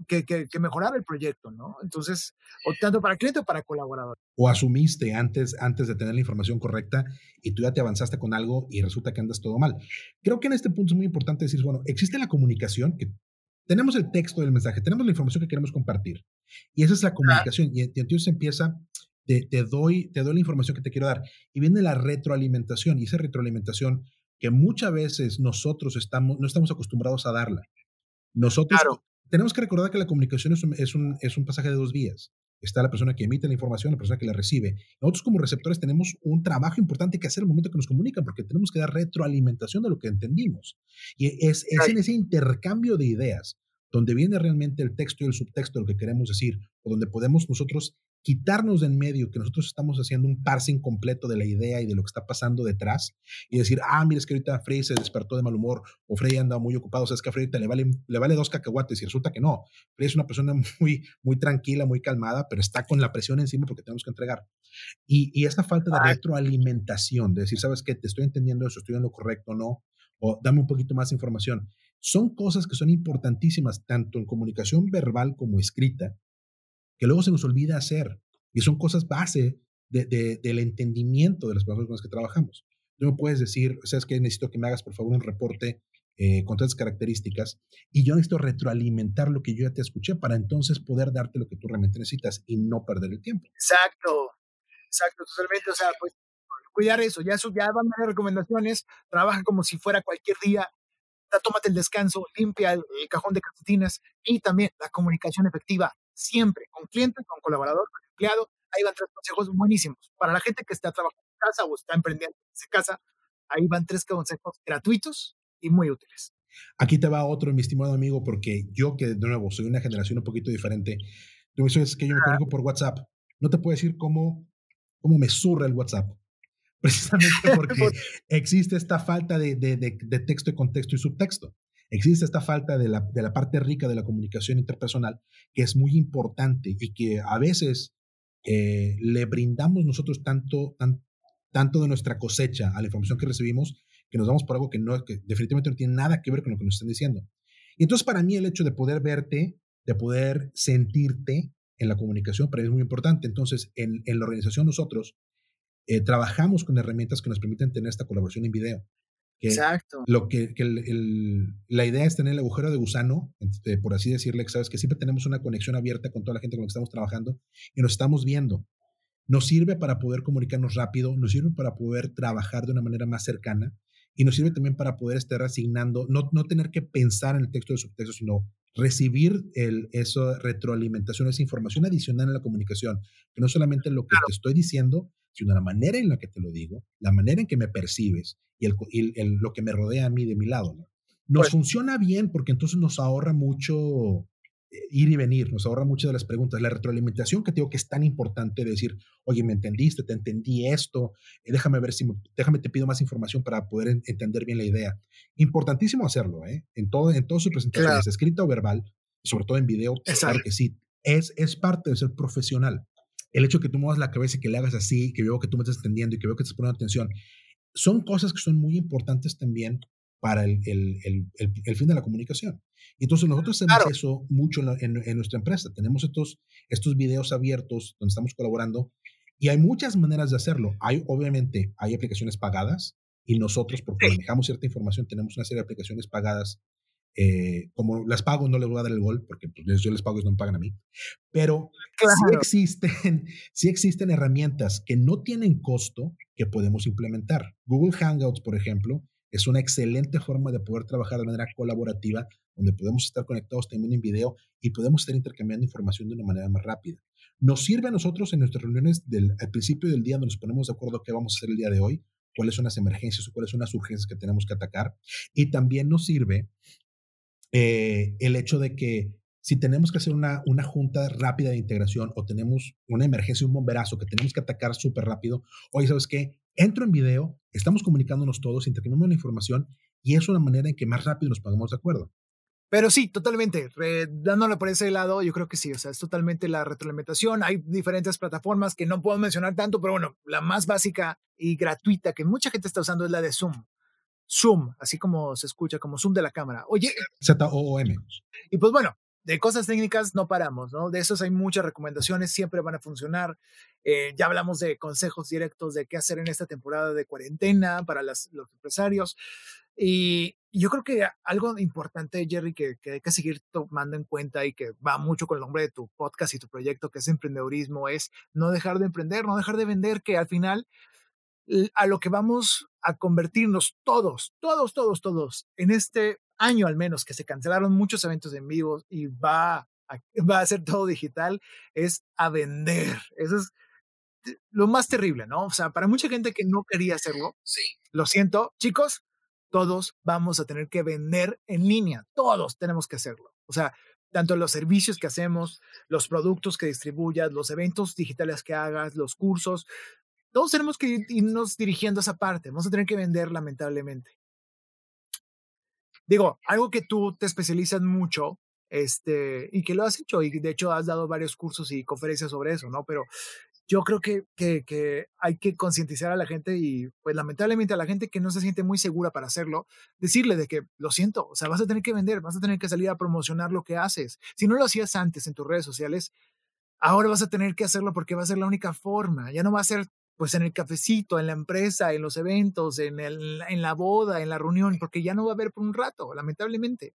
que, que, mejorara el proyecto, ¿no? Entonces, o tanto para cliente o para colaborador. O asumiste antes, antes de tener la información correcta y tú ya te avanzaste con algo y resulta que andas todo mal. Creo que en este punto es muy importante decir, bueno, existe la comunicación, que tenemos el texto del mensaje, tenemos la información que queremos compartir. Y esa es la comunicación. Y, entonces empieza, te, te, doy, te doy la información que te quiero dar. Y viene la retroalimentación. Y esa retroalimentación que muchas veces nosotros estamos, no estamos acostumbrados a darla. Nosotros tenemos que recordar que la comunicación es un, es, un, es un pasaje de dos vías. Está la persona que emite la información, la persona que la recibe. Nosotros como receptores tenemos un trabajo importante que hacer en el momento que nos comunican, porque tenemos que dar retroalimentación de lo que entendimos. Y es, es en ese intercambio de ideas donde viene realmente el texto y el subtexto de lo que queremos decir, o donde podemos nosotros quitarnos de en medio que nosotros estamos haciendo un parsing completo de la idea y de lo que está pasando detrás y decir, ah, mira, es que ahorita Frey se despertó de mal humor o Frey anda muy ocupado, o sea, es que a Frey le vale, le vale dos cacahuates y resulta que no. Frey es una persona muy, muy tranquila, muy calmada, pero está con la presión encima porque tenemos que entregar. Y, y esta falta de retroalimentación, de decir, ¿sabes qué? Te estoy entendiendo eso, estoy en lo correcto, no, o dame un poquito más de información. Son cosas que son importantísimas tanto en comunicación verbal como escrita, que luego se nos olvida hacer. Y son cosas base de, del entendimiento de las personas con las que trabajamos. Tú me puedes decir, sabes que necesito que me hagas por favor un reporte eh, con todas características y yo necesito retroalimentar lo que yo ya te escuché para entonces poder darte lo que tú realmente necesitas y no perder el tiempo. Exacto, exacto, totalmente. O sea, pues cuidar eso, ya, ya van a recomendaciones, trabaja como si fuera cualquier día, tómate el descanso, limpia el, cajón de calcetines y también la comunicación efectiva, siempre, con cliente, con colaborador, con empleado. Ahí van tres consejos buenísimos. Para la gente que está trabajando en casa o está emprendiendo en casa, ahí van tres consejos gratuitos y muy útiles. Aquí te va otro, mi estimado amigo, porque yo que de nuevo soy una generación un poquito diferente, tú sabes que yo me conozco por WhatsApp. No te puedo decir cómo, cómo me surra el WhatsApp precisamente porque existe esta falta de, texto y contexto y subtexto. Existe esta falta de la, parte rica de la comunicación interpersonal que es muy importante y que a veces eh, le brindamos nosotros tanto, tanto de nuestra cosecha a la información que recibimos que nos damos por algo que, no, definitivamente no tiene nada que ver con lo que nos están diciendo. Y entonces para mí el hecho de poder verte, de poder sentirte en la comunicación, para mí es muy importante. Entonces en, en la organización nosotros eh, trabajamos con herramientas que nos permiten tener esta colaboración en video. Exacto. Lo que, la idea es tener el agujero de gusano, este, por así decirle, que sabes que siempre tenemos una conexión abierta con toda la gente con la que estamos trabajando y nos estamos viendo. Nos sirve para poder comunicarnos rápido, nos sirve para poder trabajar de una manera más cercana y nos sirve también para poder estar asignando, no, no tener que pensar en el texto de subtexto, sino recibir el, eso, retroalimentación, esa información adicional en la comunicación, que no solamente lo que te estoy diciendo, sino la manera en la que te lo digo, la manera en que me percibes y, el, lo que me rodea a mí de mi lado. ¿no? Nos pues funciona bien porque entonces nos ahorra mucho eh, ir y venir, nos ahorra muchas de las preguntas. La retroalimentación que tengo que es tan importante de decir, oye, me entendiste, te entendí esto, eh, déjame ver si, déjame te pido más información para poder entender bien la idea. Importantísimo hacerlo, ¿eh? En, todo, en todas sus presentaciones, escrita o verbal, sobre todo en video, claro que sí, es, es parte de ser profesional el hecho de que tú muevas la cabeza y que le hagas así, que veo que tú me estás entendiendo y que veo que estás poniendo atención, son cosas que son muy importantes también para el, el, el, fin de la comunicación. Y entonces nosotros hacemos eso mucho en, en, nuestra empresa. Tenemos estos, estos videos abiertos donde estamos colaborando y hay muchas maneras de hacerlo. Hay, obviamente, hay aplicaciones pagadas y nosotros, porque manejamos cierta información, tenemos una serie de aplicaciones pagadas eh, como las pago, no les voy a dar el gol, porque pues, yo les pago y no me pagan a mí. Pero sí, existen, sí existen herramientas que no tienen costo que podemos implementar. Google Hangouts, por ejemplo, es una excelente forma de poder trabajar de manera colaborativa, donde podemos estar conectados también en video y podemos estar intercambiando información de una manera más rápida. Nos sirve a nosotros en nuestras reuniones del, al principio del día, donde nos ponemos de acuerdo qué vamos a hacer el día de hoy, cuáles son las emergencias o cuáles son las urgencias que tenemos que atacar. Y también nos sirve eh, el hecho de que si tenemos que hacer una, una junta rápida de integración o tenemos una emergencia, un bomberazo que tenemos que atacar súper rápido, oye, ¿sabes qué? Entro en video, estamos comunicándonos todos, intercambiamos la información y es una manera en que más rápido nos pongamos de acuerdo. Pero sí, totalmente. dándole por ese lado, yo creo que sí. O sea, es totalmente la retroalimentación. Hay diferentes plataformas que no puedo mencionar tanto, pero bueno, la más básica y gratuita que mucha gente está usando es la de Zoom. Zoom, así como se escucha, como Zoom de la cámara. Oye. Z-O-O-M. Y pues bueno, de cosas técnicas no paramos, ¿no? De esos hay muchas recomendaciones, siempre van a funcionar. Eh, ya hablamos de consejos directos de qué hacer en esta temporada de cuarentena para los empresarios. Y yo creo que algo importante, Jerry, que, que, hay que seguir tomando en cuenta y que va mucho con el nombre de tu podcast y tu proyecto, que es emprendedurismo, es no dejar de emprender, no dejar de vender, que al final a lo que vamos a convertirnos todos, todos, todos, todos, en este año al menos, que se cancelaron muchos eventos en vivo y va a, va a ser todo digital, es a vender. Eso es lo más terrible, ¿no? O sea, para mucha gente que no quería hacerlo, sí. lo siento, chicos, todos vamos a tener que vender en línea, todos tenemos que hacerlo. O sea, tanto los servicios que hacemos, los productos que distribuyas, los eventos digitales que hagas, los cursos, todos tenemos que irnos dirigiendo a esa parte. Vamos a tener que vender, lamentablemente. Digo, algo que tú te especializas mucho, este, y que lo has hecho, y de hecho has dado varios cursos y conferencias sobre eso, ¿no? Pero yo creo que, que, que hay que concientizar a la gente y, pues, lamentablemente a la gente que no se siente muy segura para hacerlo, decirle de que lo siento, o sea, vas a tener que vender, vas a tener que salir a promocionar lo que haces. Si no lo hacías antes en tus redes sociales, ahora vas a tener que hacerlo porque va a ser la única forma. Ya no va a ser pues en el cafecito, en la empresa, en los eventos, en, el, en la boda, en la reunión, porque ya no va a haber por un rato, lamentablemente.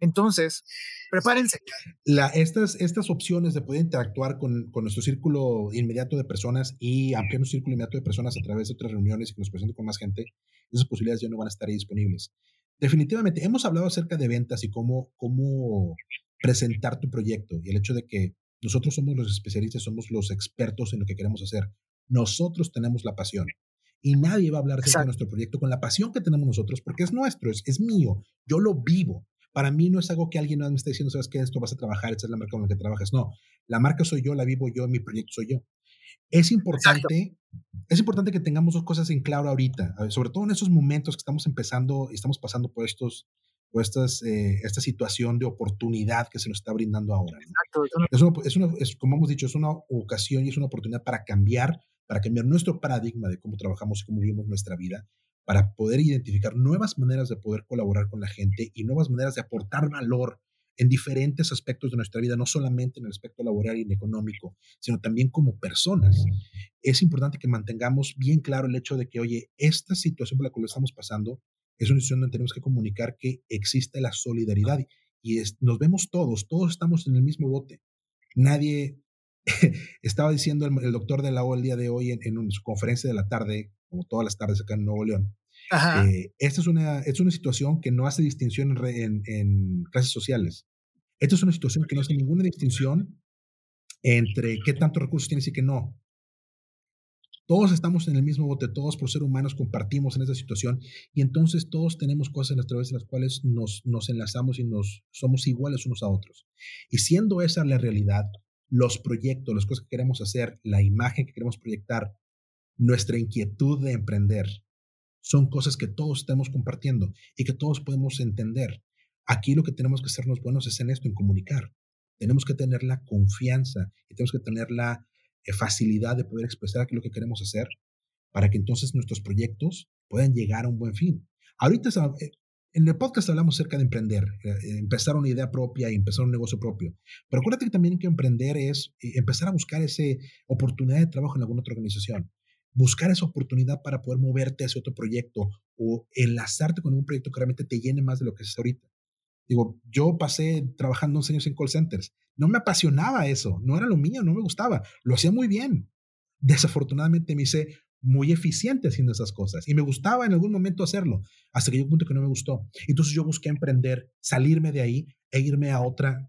Entonces, prepárense. La, estas, estas opciones de poder interactuar con, con, nuestro círculo inmediato de personas y ampliar nuestro círculo inmediato de personas a través de otras reuniones y que nos presenten con más gente, esas posibilidades ya no van a estar ahí disponibles. Definitivamente, hemos hablado acerca de ventas y cómo, cómo presentar tu proyecto y el hecho de que nosotros somos los especialistas, somos los expertos en lo que queremos hacer. Nosotros tenemos la pasión y nadie va a hablar de nuestro proyecto con la pasión que tenemos nosotros porque es nuestro, es, es mío, yo lo vivo. Para mí no es algo que alguien me esté diciendo, sabes que esto vas a trabajar, esta es la marca con la que trabajas. No, la marca soy yo, la vivo yo, mi proyecto soy yo. Es importante, es importante que tengamos dos cosas en claro ahorita, sobre todo en esos momentos que estamos empezando y estamos pasando por estos, por estas, eh, esta situación de oportunidad que se nos está brindando ahora. Exacto. Es, es, como hemos dicho, es una ocasión y es una oportunidad para cambiar, para cambiar nuestro paradigma de cómo trabajamos y cómo vivimos nuestra vida para poder identificar nuevas maneras de poder colaborar con la gente y nuevas maneras de aportar valor en diferentes aspectos de nuestra vida, no solamente en el aspecto laboral y económico, sino también como personas. Es importante que mantengamos bien claro el hecho de que, oye, esta situación por la que estamos pasando es una situación donde tenemos que comunicar que existe la solidaridad y nos vemos todos, todos estamos en el mismo bote. Nadie, estaba diciendo el, doctor de la O el día de hoy en, en su conferencia de la tarde, como todas las tardes acá en Nuevo León. Eh, esta es una, es una situación que no hace distinción en, en, clases sociales. Esta es una situación que no hace ninguna distinción entre qué tantos recursos tienes y qué no. Todos estamos en el mismo bote, todos por ser humanos compartimos en esta situación y entonces todos tenemos cosas a través de las cuales nos, nos enlazamos y nos somos iguales unos a otros. Y siendo esa la realidad, los proyectos, las cosas que queremos hacer, la imagen que queremos proyectar, nuestra inquietud de emprender son cosas que todos estamos compartiendo y que todos podemos entender. Aquí lo que tenemos que hacernos buenos es en esto, en comunicar. Tenemos que tener la confianza y tenemos que tener la eh, facilidad de poder expresar lo que queremos hacer para que entonces nuestros proyectos puedan llegar a un buen fin. Ahorita eh, en el podcast hablamos acerca de emprender, eh, empezar una idea propia y empezar un negocio propio. Pero acuérdate que también que emprender es empezar a buscar esa oportunidad de trabajo en alguna otra organización buscar esa oportunidad para poder moverte hacia otro proyecto o enlazarte con un proyecto que realmente te llene más de lo que es ahorita. Digo, yo pasé trabajando 11 años en call centers. No me apasionaba eso, no era lo mío, no me gustaba. Lo hacía muy bien. Desafortunadamente me hice muy eficiente haciendo esas cosas y me gustaba en algún momento hacerlo, hasta que llegó un punto que no me gustó. Entonces yo busqué emprender, salirme de ahí e irme a otra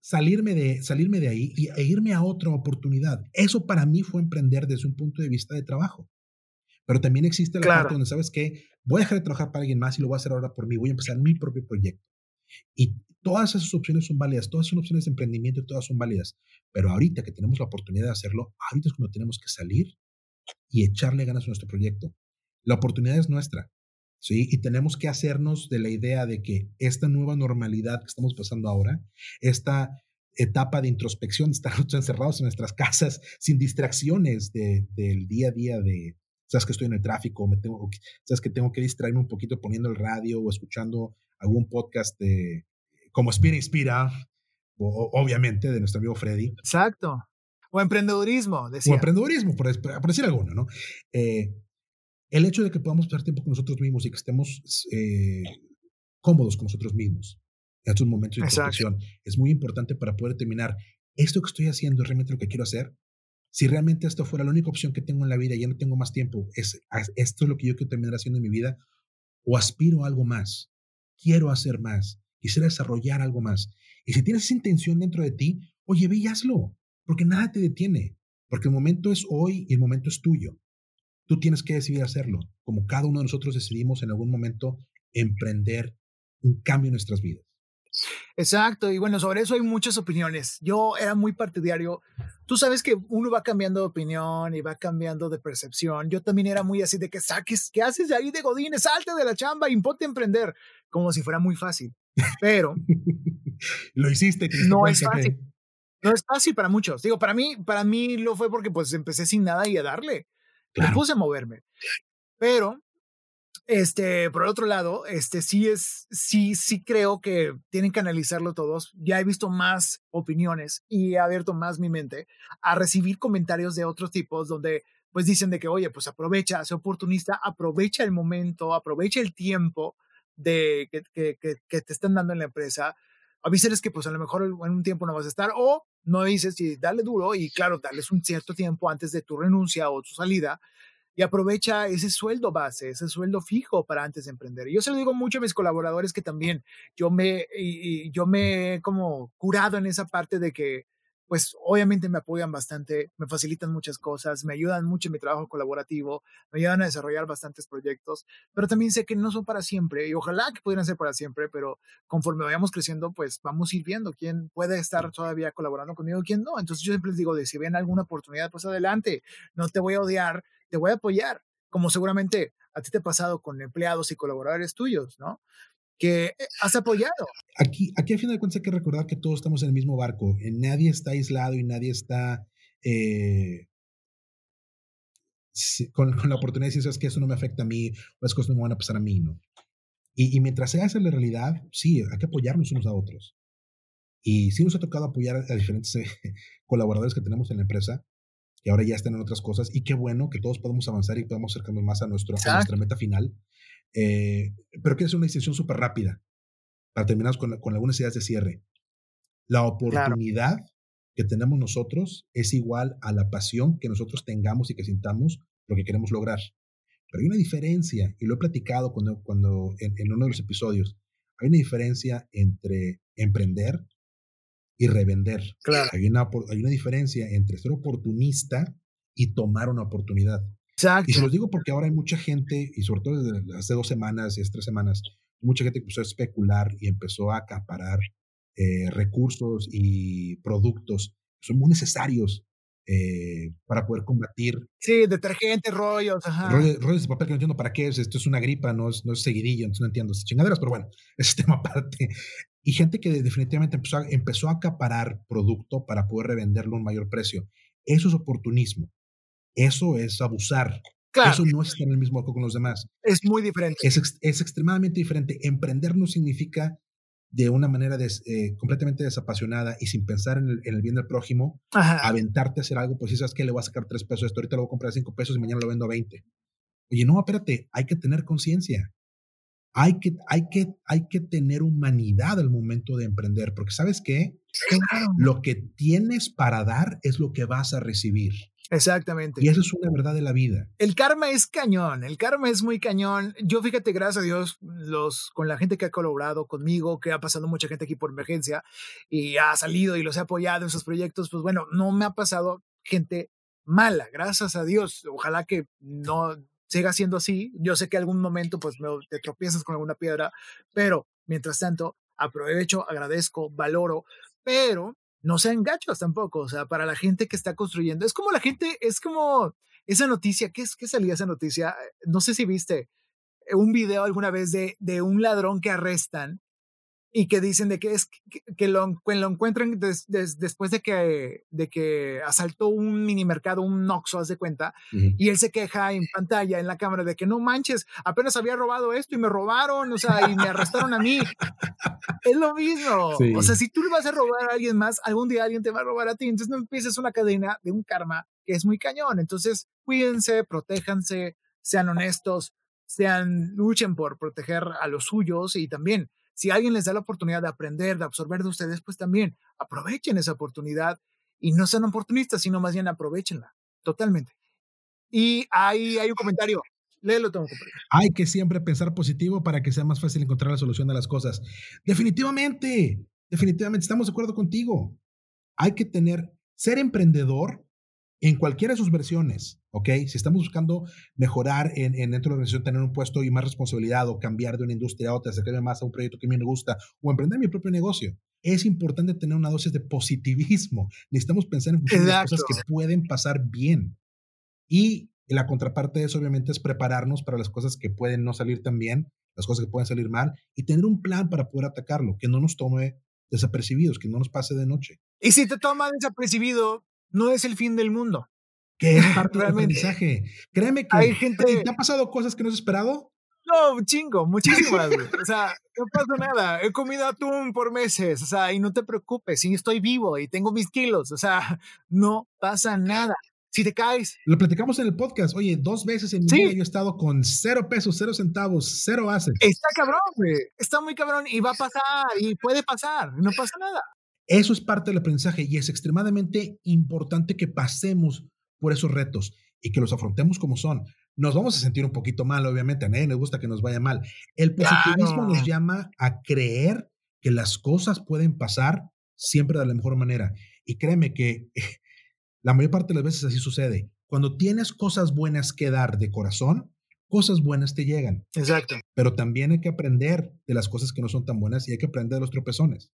salirme, de, salirme de ahí y, e irme a otra oportunidad. Eso para mí fue emprender desde un punto de vista de trabajo. Pero también existe la parte donde sabes que voy a dejar de trabajar para alguien más y lo voy a hacer ahora por mí, voy a empezar mi propio proyecto. Y todas esas opciones son válidas, todas son opciones de emprendimiento y todas son válidas. Pero ahorita que tenemos la oportunidad de hacerlo, ahorita es cuando tenemos que salir y echarle ganas a nuestro proyecto. La oportunidad es nuestra. ¿sí? Y tenemos que hacernos de la idea de que esta nueva normalidad que estamos pasando ahora, esta etapa de introspección, de estar encerrados en nuestras casas sin distracciones del día a día de, sabes que estoy en el tráfico, me tengo, sabes que tengo que distraerme un poquito poniendo el radio o escuchando algún podcast de, como Spira Inspira, obviamente, de nuestro amigo Freddy. Exacto. O emprendedurismo, decía. O emprendedurismo, por, decir alguno, ¿no? Eh, el hecho de que podamos pasar tiempo con nosotros mismos y que estemos eh, cómodos con nosotros mismos en estos momentos de introspección es muy importante para poder determinar, ¿esto que estoy haciendo es realmente lo que quiero hacer? Si realmente esto fuera la única opción que tengo en la vida y ya no tengo más tiempo, ¿es, ¿esto es lo que yo quiero terminar haciendo en mi vida? ¿O aspiro a algo más? Quiero hacer más. Quisiera desarrollar algo más. Y si tienes esa intención dentro de ti, oye, ve y hazlo, porque nada te detiene, porque el momento es hoy y el momento es tuyo. Tú tienes que decidir hacerlo, como cada uno de nosotros decidimos en algún momento emprender un cambio en nuestras vidas. Exacto, y bueno, sobre eso hay muchas opiniones. Yo era muy partidario. Tú sabes que uno va cambiando de opinión y va cambiando de percepción. Yo también era muy así de que saques, ¿qué haces de ahí de Godines? Salte de la chamba, imponte a emprender, como si fuera muy fácil. Pero lo hiciste. No es fácil. No es fácil para muchos. Digo, para mí, para mí lo fue porque pues empecé sin nada y a darle. Me puse a moverme. Pero este, por el otro lado, este sí es, sí, sí creo que tienen que analizarlo todos. Ya he visto más opiniones y he abierto más mi mente a recibir comentarios de otros tipos donde pues dicen de que, oye, pues aprovecha, sé oportunista, aprovecha el momento, aprovecha el tiempo de que, que, que, te están dando en la empresa. Avísales que pues a lo mejor en un tiempo no vas a estar o no dices y dale duro y claro, darles un cierto tiempo antes de tu renuncia o tu salida y aprovecha ese sueldo base, ese sueldo fijo para antes de emprender. Yo se lo digo mucho a mis colaboradores que también yo me, yo me he como curado en esa parte de que, pues obviamente me apoyan bastante, me facilitan muchas cosas, me ayudan mucho en mi trabajo colaborativo, me ayudan a desarrollar bastantes proyectos, pero también sé que no son para siempre y ojalá que pudieran ser para siempre, pero conforme vayamos creciendo, pues vamos a ir viendo quién puede estar todavía colaborando conmigo y quién no. Entonces yo siempre les digo, de si ven alguna oportunidad, pues adelante, no te voy a odiar te voy a apoyar, como seguramente a ti te ha pasado con empleados y colaboradores tuyos, ¿no? Que eh, has apoyado. Aquí, aquí a fin de cuentas hay que recordar que todos estamos en el mismo barco. Eh, nadie está aislado y nadie está eh, con, con, la oportunidad de decir, sabes que eso no me afecta a mí o es cosas no me van a pasar a mí, ¿no? Y, y mientras sea esa la realidad, sí, hay que apoyarnos unos a otros. Y sí nos ha tocado apoyar a diferentes colaboradores que tenemos en la empresa y ahora ya están en otras cosas. Y qué bueno que todos podemos avanzar y podamos acercarnos más a, nuestro, nuestra meta final. Eh, pero quiero hacer una distinción súper rápida para terminar con, con, algunas ideas de cierre. La oportunidad que tenemos nosotros es igual a la pasión que nosotros tengamos y que sintamos lo que queremos lograr. Pero hay una diferencia, y lo he platicado cuando, cuando en, en uno de los episodios, hay una diferencia entre emprender y revender. Claro. Hay una, hay una diferencia entre ser oportunista y tomar una oportunidad. Exacto. Y se los digo porque ahora hay mucha gente, y sobre todo desde hace dos semanas y tres semanas, mucha gente empezó a especular y empezó a acaparar eh, recursos y productos que son muy necesarios eh, para poder combatir. Sí, detergentes, rollos, ajá. Rollos, de papel que no entiendo para qué es. Esto es una gripa, no es, no es seguidillo, entonces no entiendo estas chingaderas, pero bueno, ese tema aparte y gente que definitivamente empezó a, empezó a acaparar producto para poder revenderlo a un mayor precio. Eso es oportunismo. Eso es abusar. Claro. Eso no está en el mismo barco con los demás. Es muy diferente. Es, es extremadamente diferente. Emprender no significa de una manera eh, completamente desapasionada y sin pensar en el, bien del prójimo, aventarte a hacer algo, pues si sabes que le voy a sacar tres pesos, esto ahorita lo voy a comprar a cinco pesos y mañana lo vendo a veinte. Oye, no, espérate, hay que tener conciencia hay que, hay que, hay que tener humanidad al momento de emprender, porque sabes qué? Lo que tienes para dar es lo que vas a recibir. Exactamente. Y eso es una verdad de la vida. El karma es cañón, el karma es muy cañón. Yo fíjate, gracias a Dios, los, con la gente que ha colaborado conmigo, que ha pasado mucha gente aquí por emergencia y ha salido y los he apoyado en sus proyectos, pues bueno, no me ha pasado gente mala, gracias a Dios. Ojalá que no siga siendo así. Yo sé que algún momento pues me, te tropiezas con alguna piedra, pero mientras tanto aprovecho, agradezco, valoro, pero no sean gachos tampoco, o sea, para la gente que está construyendo. Es como la gente, es como esa noticia, ¿qué es que salía esa noticia? No sé si viste un video alguna vez de, de un ladrón que arrestan y que dicen de que es que, lo, lo, encuentran después de que, de que asaltó un mini mercado, un Noxo, haz de cuenta, y él se queja en pantalla, en la cámara, de que no manches, apenas había robado esto y me robaron, o sea, y me arrestaron a mí. es lo mismo. O sea, si tú le vas a robar a alguien más, algún día alguien te va a robar a ti, entonces no empieces una cadena de un karma que es muy cañón. Entonces, cuídense, protéjanse, sean honestos, sean, luchen por proteger a los suyos y también si alguien les da la oportunidad de aprender, de absorber de ustedes, pues también aprovechen esa oportunidad y no sean oportunistas, sino más bien aprovechenla totalmente. Y ahí hay un comentario. Léelo, tengo Hay que siempre pensar positivo para que sea más fácil encontrar la solución de las cosas. Definitivamente, definitivamente, estamos de acuerdo contigo. Hay que tener, ser emprendedor en cualquiera de sus versiones, ¿ok? Si estamos buscando mejorar en, dentro de la organización, tener un puesto y más responsabilidad o cambiar de una industria a otra, acercarme más a un proyecto que a mí me gusta o emprender mi propio negocio, es importante tener una dosis de positivismo. Necesitamos pensar en las cosas que pueden pasar bien. Y la contraparte de eso, obviamente, es prepararnos para las cosas que pueden no salir tan bien, las cosas que pueden salir mal, y tener un plan para poder atacarlo, que no nos tome desapercibidos, que no nos pase de noche. Y si te toma desapercibido, no es el fin del mundo. Que es parte del aprendizaje. Créeme que Hay gente... ¿te han pasado cosas que no has esperado? No, chingo, muchísimas, O sea, no pasa nada. He comido atún por meses, o sea, y no te preocupes, si estoy vivo y tengo mis kilos, o sea, no pasa nada. Si te caes. Lo platicamos en el podcast. Oye, dos veces en mi vida yo he estado con cero pesos, cero centavos, cero assets. Está cabrón, güey. Está muy cabrón y va a pasar y puede pasar. No pasa nada. Eso es parte del aprendizaje y es extremadamente importante que pasemos por esos retos y que los afrontemos como son. Nos vamos a sentir un poquito mal, obviamente, a nadie nos gusta que nos vaya mal. El positivismo nos llama a creer que las cosas pueden pasar siempre de la mejor manera. Y créeme que la mayor parte de las veces así sucede. Cuando tienes cosas buenas que dar de corazón, cosas buenas te llegan. Exacto. Pero también hay que aprender de las cosas que no son tan buenas y hay que aprender de los tropezones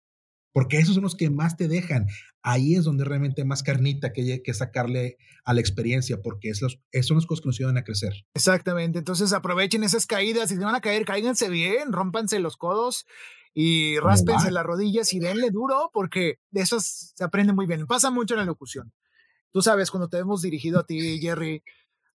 porque esos son los que más te dejan. Ahí es donde realmente más carnita que, que sacarle a la experiencia, porque esos, son las cosas que nos ayudan a crecer. Exactamente, entonces aprovechen esas caídas, si van a caer, cáiganse bien, rompanse los codos y ráspense las rodillas y denle duro, porque de eso se aprende muy bien. Pasa mucho en la locución. Tú sabes, cuando te hemos dirigido a ti, Jerry,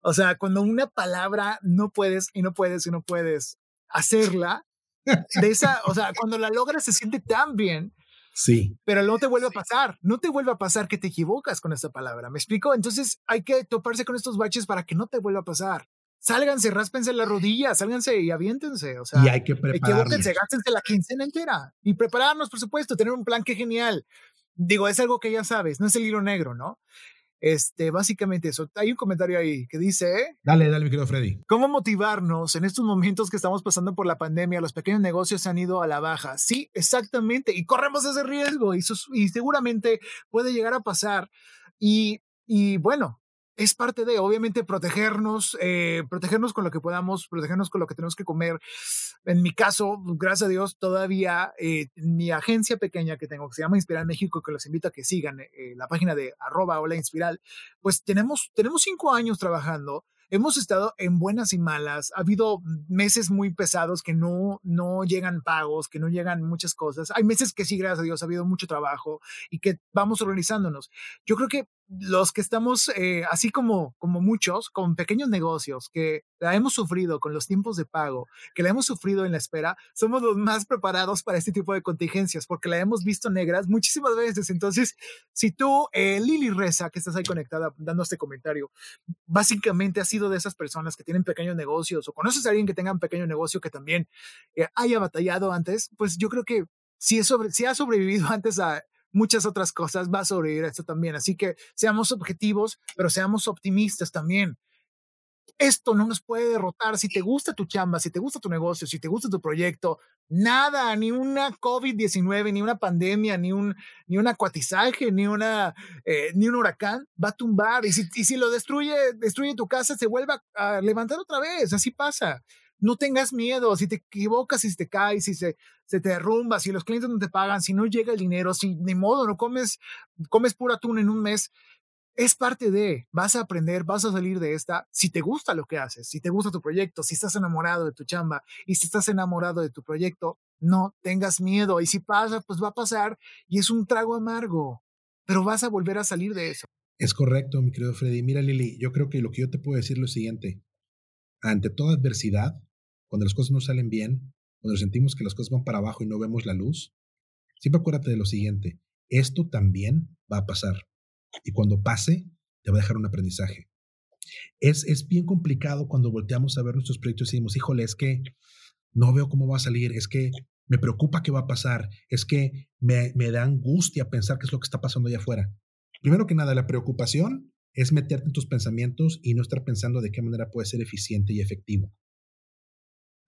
o sea, cuando una palabra no puedes y no puedes y no puedes hacerla, de esa, o sea, cuando la logras se siente tan bien Sí. Pero no te vuelve a pasar, no te vuelve a pasar que te equivocas con esta palabra, ¿me explico? Entonces hay que toparse con estos baches para que no te vuelva a pasar. Sálganse, ráspense las rodillas, sálganse y aviéntense, o sea, y hay que equivóquense, gástense la quincena entera y prepararnos, por supuesto, tener un plan que genial. Digo, es algo que ya sabes, no es el hilo negro, ¿no? Este, básicamente eso. Hay un comentario ahí que dice... Dale, dale, mi querido Freddy. ¿Cómo motivarnos en estos momentos que estamos pasando por la pandemia? Los pequeños negocios se han ido a la baja. Sí, exactamente. Y corremos ese riesgo y, y seguramente puede llegar a pasar. Y, y bueno, es parte de, obviamente, protegernos, eh, protegernos con lo que podamos, protegernos con lo que tenemos que comer. En mi caso, gracias a Dios, todavía eh, mi agencia pequeña que tengo, que se llama Inspiral México, que los invito a que sigan eh, la página de arroba inspiral, pues tenemos, tenemos cinco años trabajando hemos estado en buenas y malas. Ha habido meses muy pesados que no, no llegan pagos, que no llegan muchas cosas. Hay meses que sí, gracias a Dios, ha habido mucho trabajo y que vamos organizándonos. Yo creo que los que estamos, eh, así como, como muchos, con pequeños negocios, que la hemos sufrido con los tiempos de pago, que la hemos sufrido en la espera, somos los más preparados para este tipo de contingencias, porque la hemos visto negras muchísimas veces. Entonces, si tú, eh, Lili Reza, que estás ahí conectada dando este comentario, básicamente has sido de esas personas que tienen pequeños negocios o conoces a alguien que tenga un pequeño negocio que también eh, haya batallado antes, pues yo creo que si, es si ha sobrevivido antes a muchas otras cosas, va a sobrevivir a esto también. Así que seamos objetivos, pero seamos optimistas también. Esto no nos puede derrotar. Si te gusta tu chamba, si te gusta tu negocio, si te gusta tu proyecto, nada, ni una COVID-19, ni una pandemia, ni un, ni un acuatizaje, ni, una, eh, ni un huracán va a tumbar. Y si, y si lo destruye, destruye tu casa, se vuelve a levantar otra vez. Así pasa no tengas miedo, si te equivocas, si te caes, si se, se te derrumba, si los clientes no te pagan, si no llega el dinero, si ni modo no comes, comes pura atún en un mes, es parte de, vas a aprender, vas a salir de esta, si te gusta lo que haces, si te gusta tu proyecto, si estás enamorado de tu chamba y si estás enamorado de tu proyecto, no tengas miedo y si pasa, pues va a pasar y es un trago amargo, pero vas a volver a salir de eso. Es correcto, mi querido Freddy. Mira, Lili, yo creo que lo que yo te puedo decir es lo siguiente. Ante toda adversidad, cuando las cosas no salen bien, cuando sentimos que las cosas van para abajo y no vemos la luz, siempre acuérdate de lo siguiente, esto también va a pasar. Y cuando pase, te va a dejar un aprendizaje. Es, es bien complicado cuando volteamos a ver nuestros proyectos y decimos, híjole, es que no veo cómo va a salir, es que me preocupa qué va a pasar, es que me, me da angustia pensar qué es lo que está pasando allá afuera. Primero que nada, la preocupación es meterte en tus pensamientos y no estar pensando de qué manera puede ser eficiente y efectivo.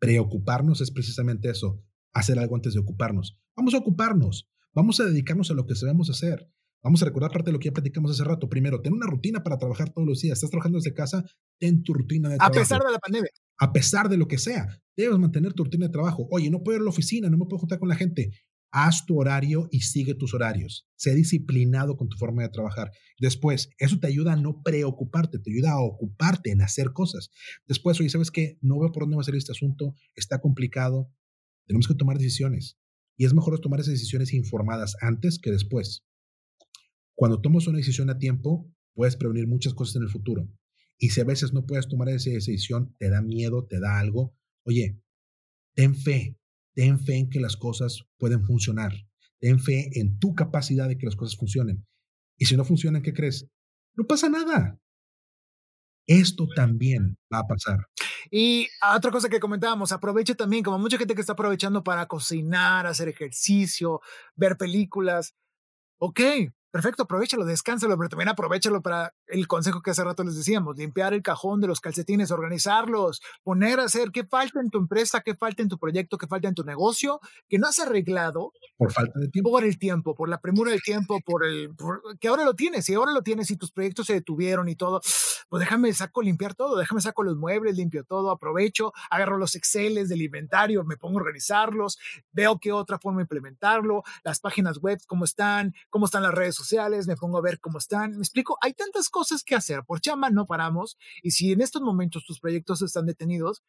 Preocuparnos es precisamente eso, hacer algo antes de ocuparnos. Vamos a ocuparnos, vamos a dedicarnos a lo que sabemos hacer, Vamos a recordar parte de lo que ya platicamos hace rato. Primero, ten una rutina para trabajar todos los días. Estás trabajando desde casa, ten tu rutina de trabajo. A pesar de la pandemia. A pesar de lo que sea, debes mantener tu rutina de trabajo. Oye, no puedo ir a la oficina, no me puedo juntar con la gente. Haz tu horario y sigue tus horarios. Sé disciplinado con tu forma de trabajar. Después, eso te ayuda a no preocuparte, te ayuda a ocuparte en hacer cosas. Después, oye, ¿sabes qué? No veo por dónde va a salir este asunto, está complicado. Tenemos que tomar decisiones. Y es mejor tomar esas decisiones informadas antes que después. Cuando tomas una decisión a tiempo, puedes prevenir muchas cosas en el futuro. Y si a veces no puedes tomar esa decisión, te da miedo, te da algo, oye, ten fe, ten fe en que las cosas pueden funcionar. Ten fe en tu capacidad de que las cosas funcionen. Y si no funcionan, ¿qué crees? No pasa nada. Esto también va a pasar. Y otra cosa que comentábamos, aproveche también, como mucha gente que está aprovechando para cocinar, hacer ejercicio, ver películas. Ok, perfecto, aprovechalo, descánsalo, pero también aprovechalo para el consejo que hace rato les decíamos, limpiar el cajón de los calcetines, organizarlos, poner a hacer qué falta en tu empresa, qué falta en tu proyecto, qué falta en tu negocio, que no has arreglado. Por falta de tiempo. Por el tiempo, por la premura del tiempo, por el, que ahora lo tienes, y ahora lo tienes y tus proyectos se detuvieron y todo, pues déjame saco limpiar todo, déjame saco los muebles, limpio todo, aprovecho, agarro los Exceles del inventario, me pongo a organizarlos, veo qué otra forma implementarlo, las páginas web, cómo están, cómo están las redes sociales, me pongo a ver cómo están. Me explico, hay tantas cosas que hacer. Por chamba no paramos. Y si en estos momentos tus proyectos están detenidos,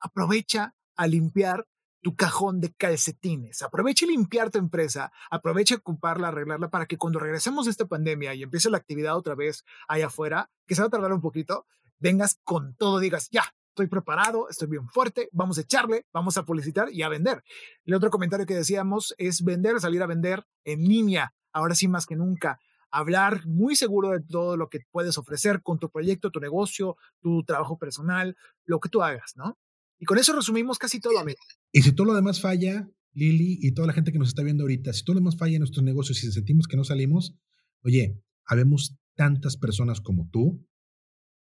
aprovecha a limpiar tu cajón de calcetines. Aprovecha a limpiar tu empresa, aprovecha a ocuparla, arreglarla para que cuando regresemos de esta pandemia y empiece la actividad otra vez allá afuera, que se va a tardar un poquito, vengas con todo, digas, ya, estoy preparado, estoy bien fuerte, vamos a echarle, vamos a publicitar y a vender. El otro comentario que decíamos es vender, salir a vender en línea, ahora sí más que nunca hablar muy seguro de todo lo que puedes ofrecer con tu proyecto, tu negocio, tu trabajo personal, lo que tú hagas, ¿no? Y con eso resumimos casi todo, amigo. Y si todo lo demás falla, Lili y toda la gente que nos está viendo ahorita, si todo lo demás falla en nuestros negocios y sentimos que no salimos, oye, habemos tantas personas como tú,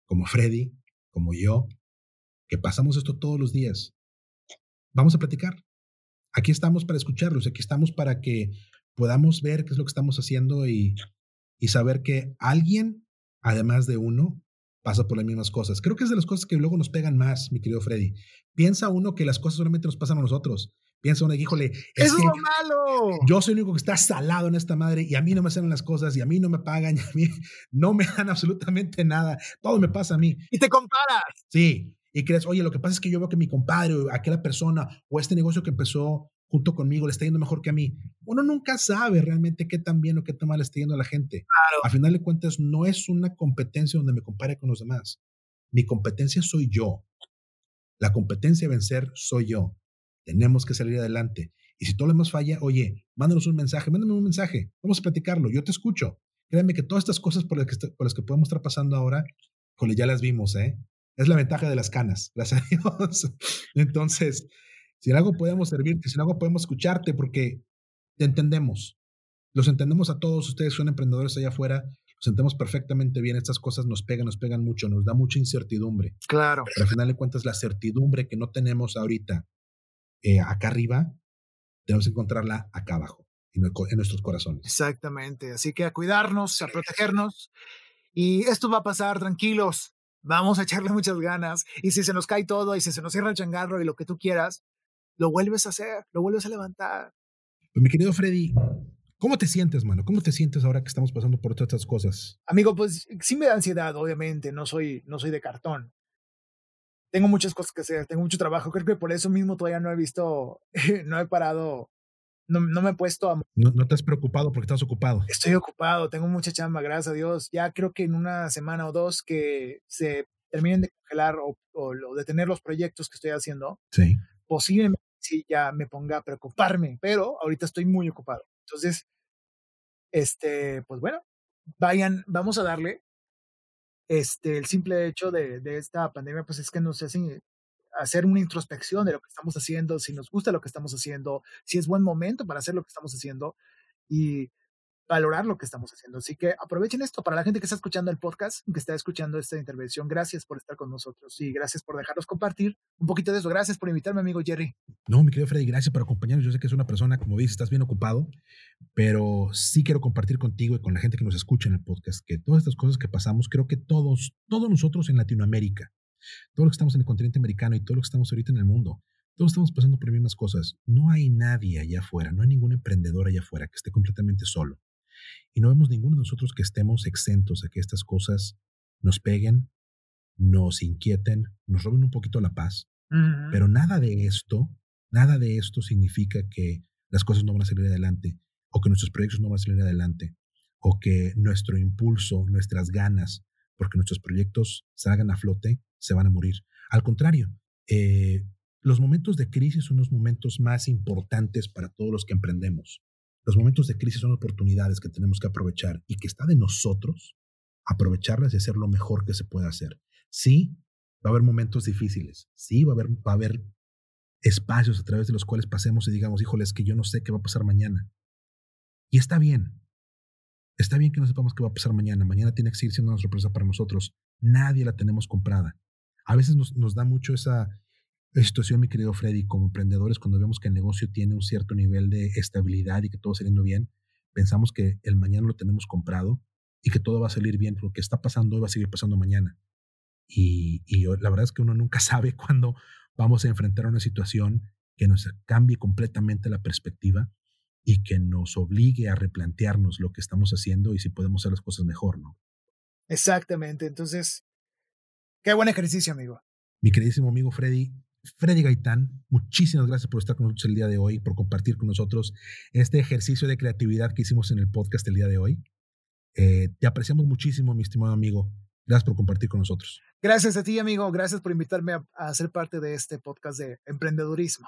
como Freddy, como yo, que pasamos esto todos los días. Vamos a platicar. Aquí estamos para escucharlos, aquí estamos para que podamos ver qué es lo que estamos haciendo y y saber que alguien, además de uno, pasa por las mismas cosas. Creo que es de las cosas que luego nos pegan más, mi querido Freddy. Piensa uno que las cosas solamente nos pasan a nosotros. Piensa uno, híjole, es lo malo. Yo soy el único que está salado en esta madre y a mí no me salen las cosas y a mí no me pagan y a mí no me dan absolutamente nada. Todo me pasa a mí. Y te comparas. Sí. Y crees, oye, lo que pasa es que yo veo que mi compadre o aquella persona o este negocio que empezó junto conmigo le está yendo mejor que a mí. Uno nunca sabe realmente qué tan bien o qué tan mal está yendo a la gente. Claro. A final de cuentas, no es una competencia donde me compare con los demás. Mi competencia soy yo. La competencia de vencer soy yo. Tenemos que salir adelante. Y si todo lo demás falla, oye, mándanos un mensaje, mándame un mensaje. Vamos a platicarlo. Yo te escucho. Créanme que todas estas cosas por las que, por las que podemos estar pasando ahora, jole, ya las vimos, ¿eh? Es la ventaja de las canas, gracias a Dios. Entonces, si en algo podemos servirte, si en algo podemos escucharte, porque te entendemos. Los entendemos a todos, ustedes son emprendedores allá afuera, los entendemos perfectamente bien, estas cosas nos pegan, nos pegan mucho, nos da mucha incertidumbre. Claro. Pero al final de cuentas, la certidumbre que no tenemos ahorita eh, acá arriba, tenemos que encontrarla acá abajo, en, en nuestros corazones. Exactamente, así que a cuidarnos, a protegernos. Y esto va a pasar, tranquilos, vamos a echarle muchas ganas. Y si se nos cae todo y si se nos cierra el changarro y lo que tú quieras, lo vuelves a hacer, lo vuelves a levantar. Pues, mi querido Freddy, ¿cómo te sientes, mano? ¿Cómo te sientes ahora que estamos pasando por todas estas cosas? Amigo, pues sí me da ansiedad, obviamente, no soy, no soy de cartón. Tengo muchas cosas que hacer, tengo mucho trabajo, creo que por eso mismo todavía no he visto, no he parado, no, no me he puesto a... No, no te has preocupado porque estás ocupado. Estoy ocupado, tengo mucha chamba, gracias a Dios. Ya creo que en una semana o dos que se terminen de congelar o, o, o detener los proyectos que estoy haciendo, sí. posiblemente sí ya me ponga a preocuparme, pero ahorita estoy muy ocupado. Entonces, este, pues bueno, vayan, vamos a darle. Este, el simple hecho de, de esta pandemia, pues es que nos hace hacer una introspección de lo que estamos haciendo, si nos gusta lo que estamos haciendo, si es buen momento para hacer lo que estamos haciendo. Y valorar lo que estamos haciendo. Así que aprovechen esto para la gente que está escuchando el podcast, que está escuchando esta intervención. Gracias por estar con nosotros y gracias por dejarnos compartir un poquito de eso. Gracias por invitarme, amigo Jerry. No, mi querido Freddy, gracias por acompañarnos. Yo sé que es una persona, como dices, estás bien ocupado, pero sí quiero compartir contigo y con la gente que nos escucha en el podcast que todas estas cosas que pasamos, creo que todos, todos nosotros en Latinoamérica, todos los que estamos en el continente americano y todos los que estamos ahorita en el mundo, todos estamos pasando por las mismas cosas. No hay nadie allá afuera, no hay ningún emprendedor allá afuera que esté completamente solo. Y no vemos ninguno de nosotros que estemos exentos a que estas cosas nos peguen, nos inquieten, nos roben un poquito la paz. Pero nada de esto, nada de esto significa que las cosas no van a salir adelante, o que nuestros proyectos no van a salir adelante, o que nuestro impulso, nuestras ganas, porque nuestros proyectos salgan a flote, se van a morir. Al contrario, eh, los momentos de crisis son los momentos más importantes para todos los que emprendemos. Los momentos de crisis son oportunidades que tenemos que aprovechar y que está de nosotros aprovecharlas y hacer lo mejor que se pueda hacer. Sí, va a haber momentos difíciles. Sí, va a haber, va a haber espacios a través de los cuales pasemos y digamos, híjole, es que yo no sé qué va a pasar mañana. Y está bien. Está bien que no sepamos qué va a pasar mañana. Mañana tiene que seguir siendo una sorpresa para nosotros. Nadie la tenemos comprada. A veces nos, da mucho esa, situación, mi querido Freddy, como emprendedores, cuando vemos que el negocio tiene un cierto nivel de estabilidad y que todo saliendo bien, pensamos que el mañana lo tenemos comprado y que todo va a salir bien. Lo que está pasando hoy va a seguir pasando mañana. Y, y la verdad es que uno nunca sabe cuándo vamos a enfrentar una situación que nos cambie completamente la perspectiva y que nos obligue a replantearnos lo que estamos haciendo y si podemos hacer las cosas mejor, ¿no? Exactamente. Entonces, qué buen ejercicio, amigo. Mi queridísimo amigo Freddy, Freddy Gaitán, muchísimas gracias por estar con nosotros el día de hoy, por compartir con nosotros este ejercicio de creatividad que hicimos en el podcast el día de hoy. Eh, te apreciamos muchísimo, mi estimado amigo. Gracias por compartir con nosotros. Gracias a ti, amigo. Gracias por invitarme a, a ser parte de este podcast de emprendedurismo.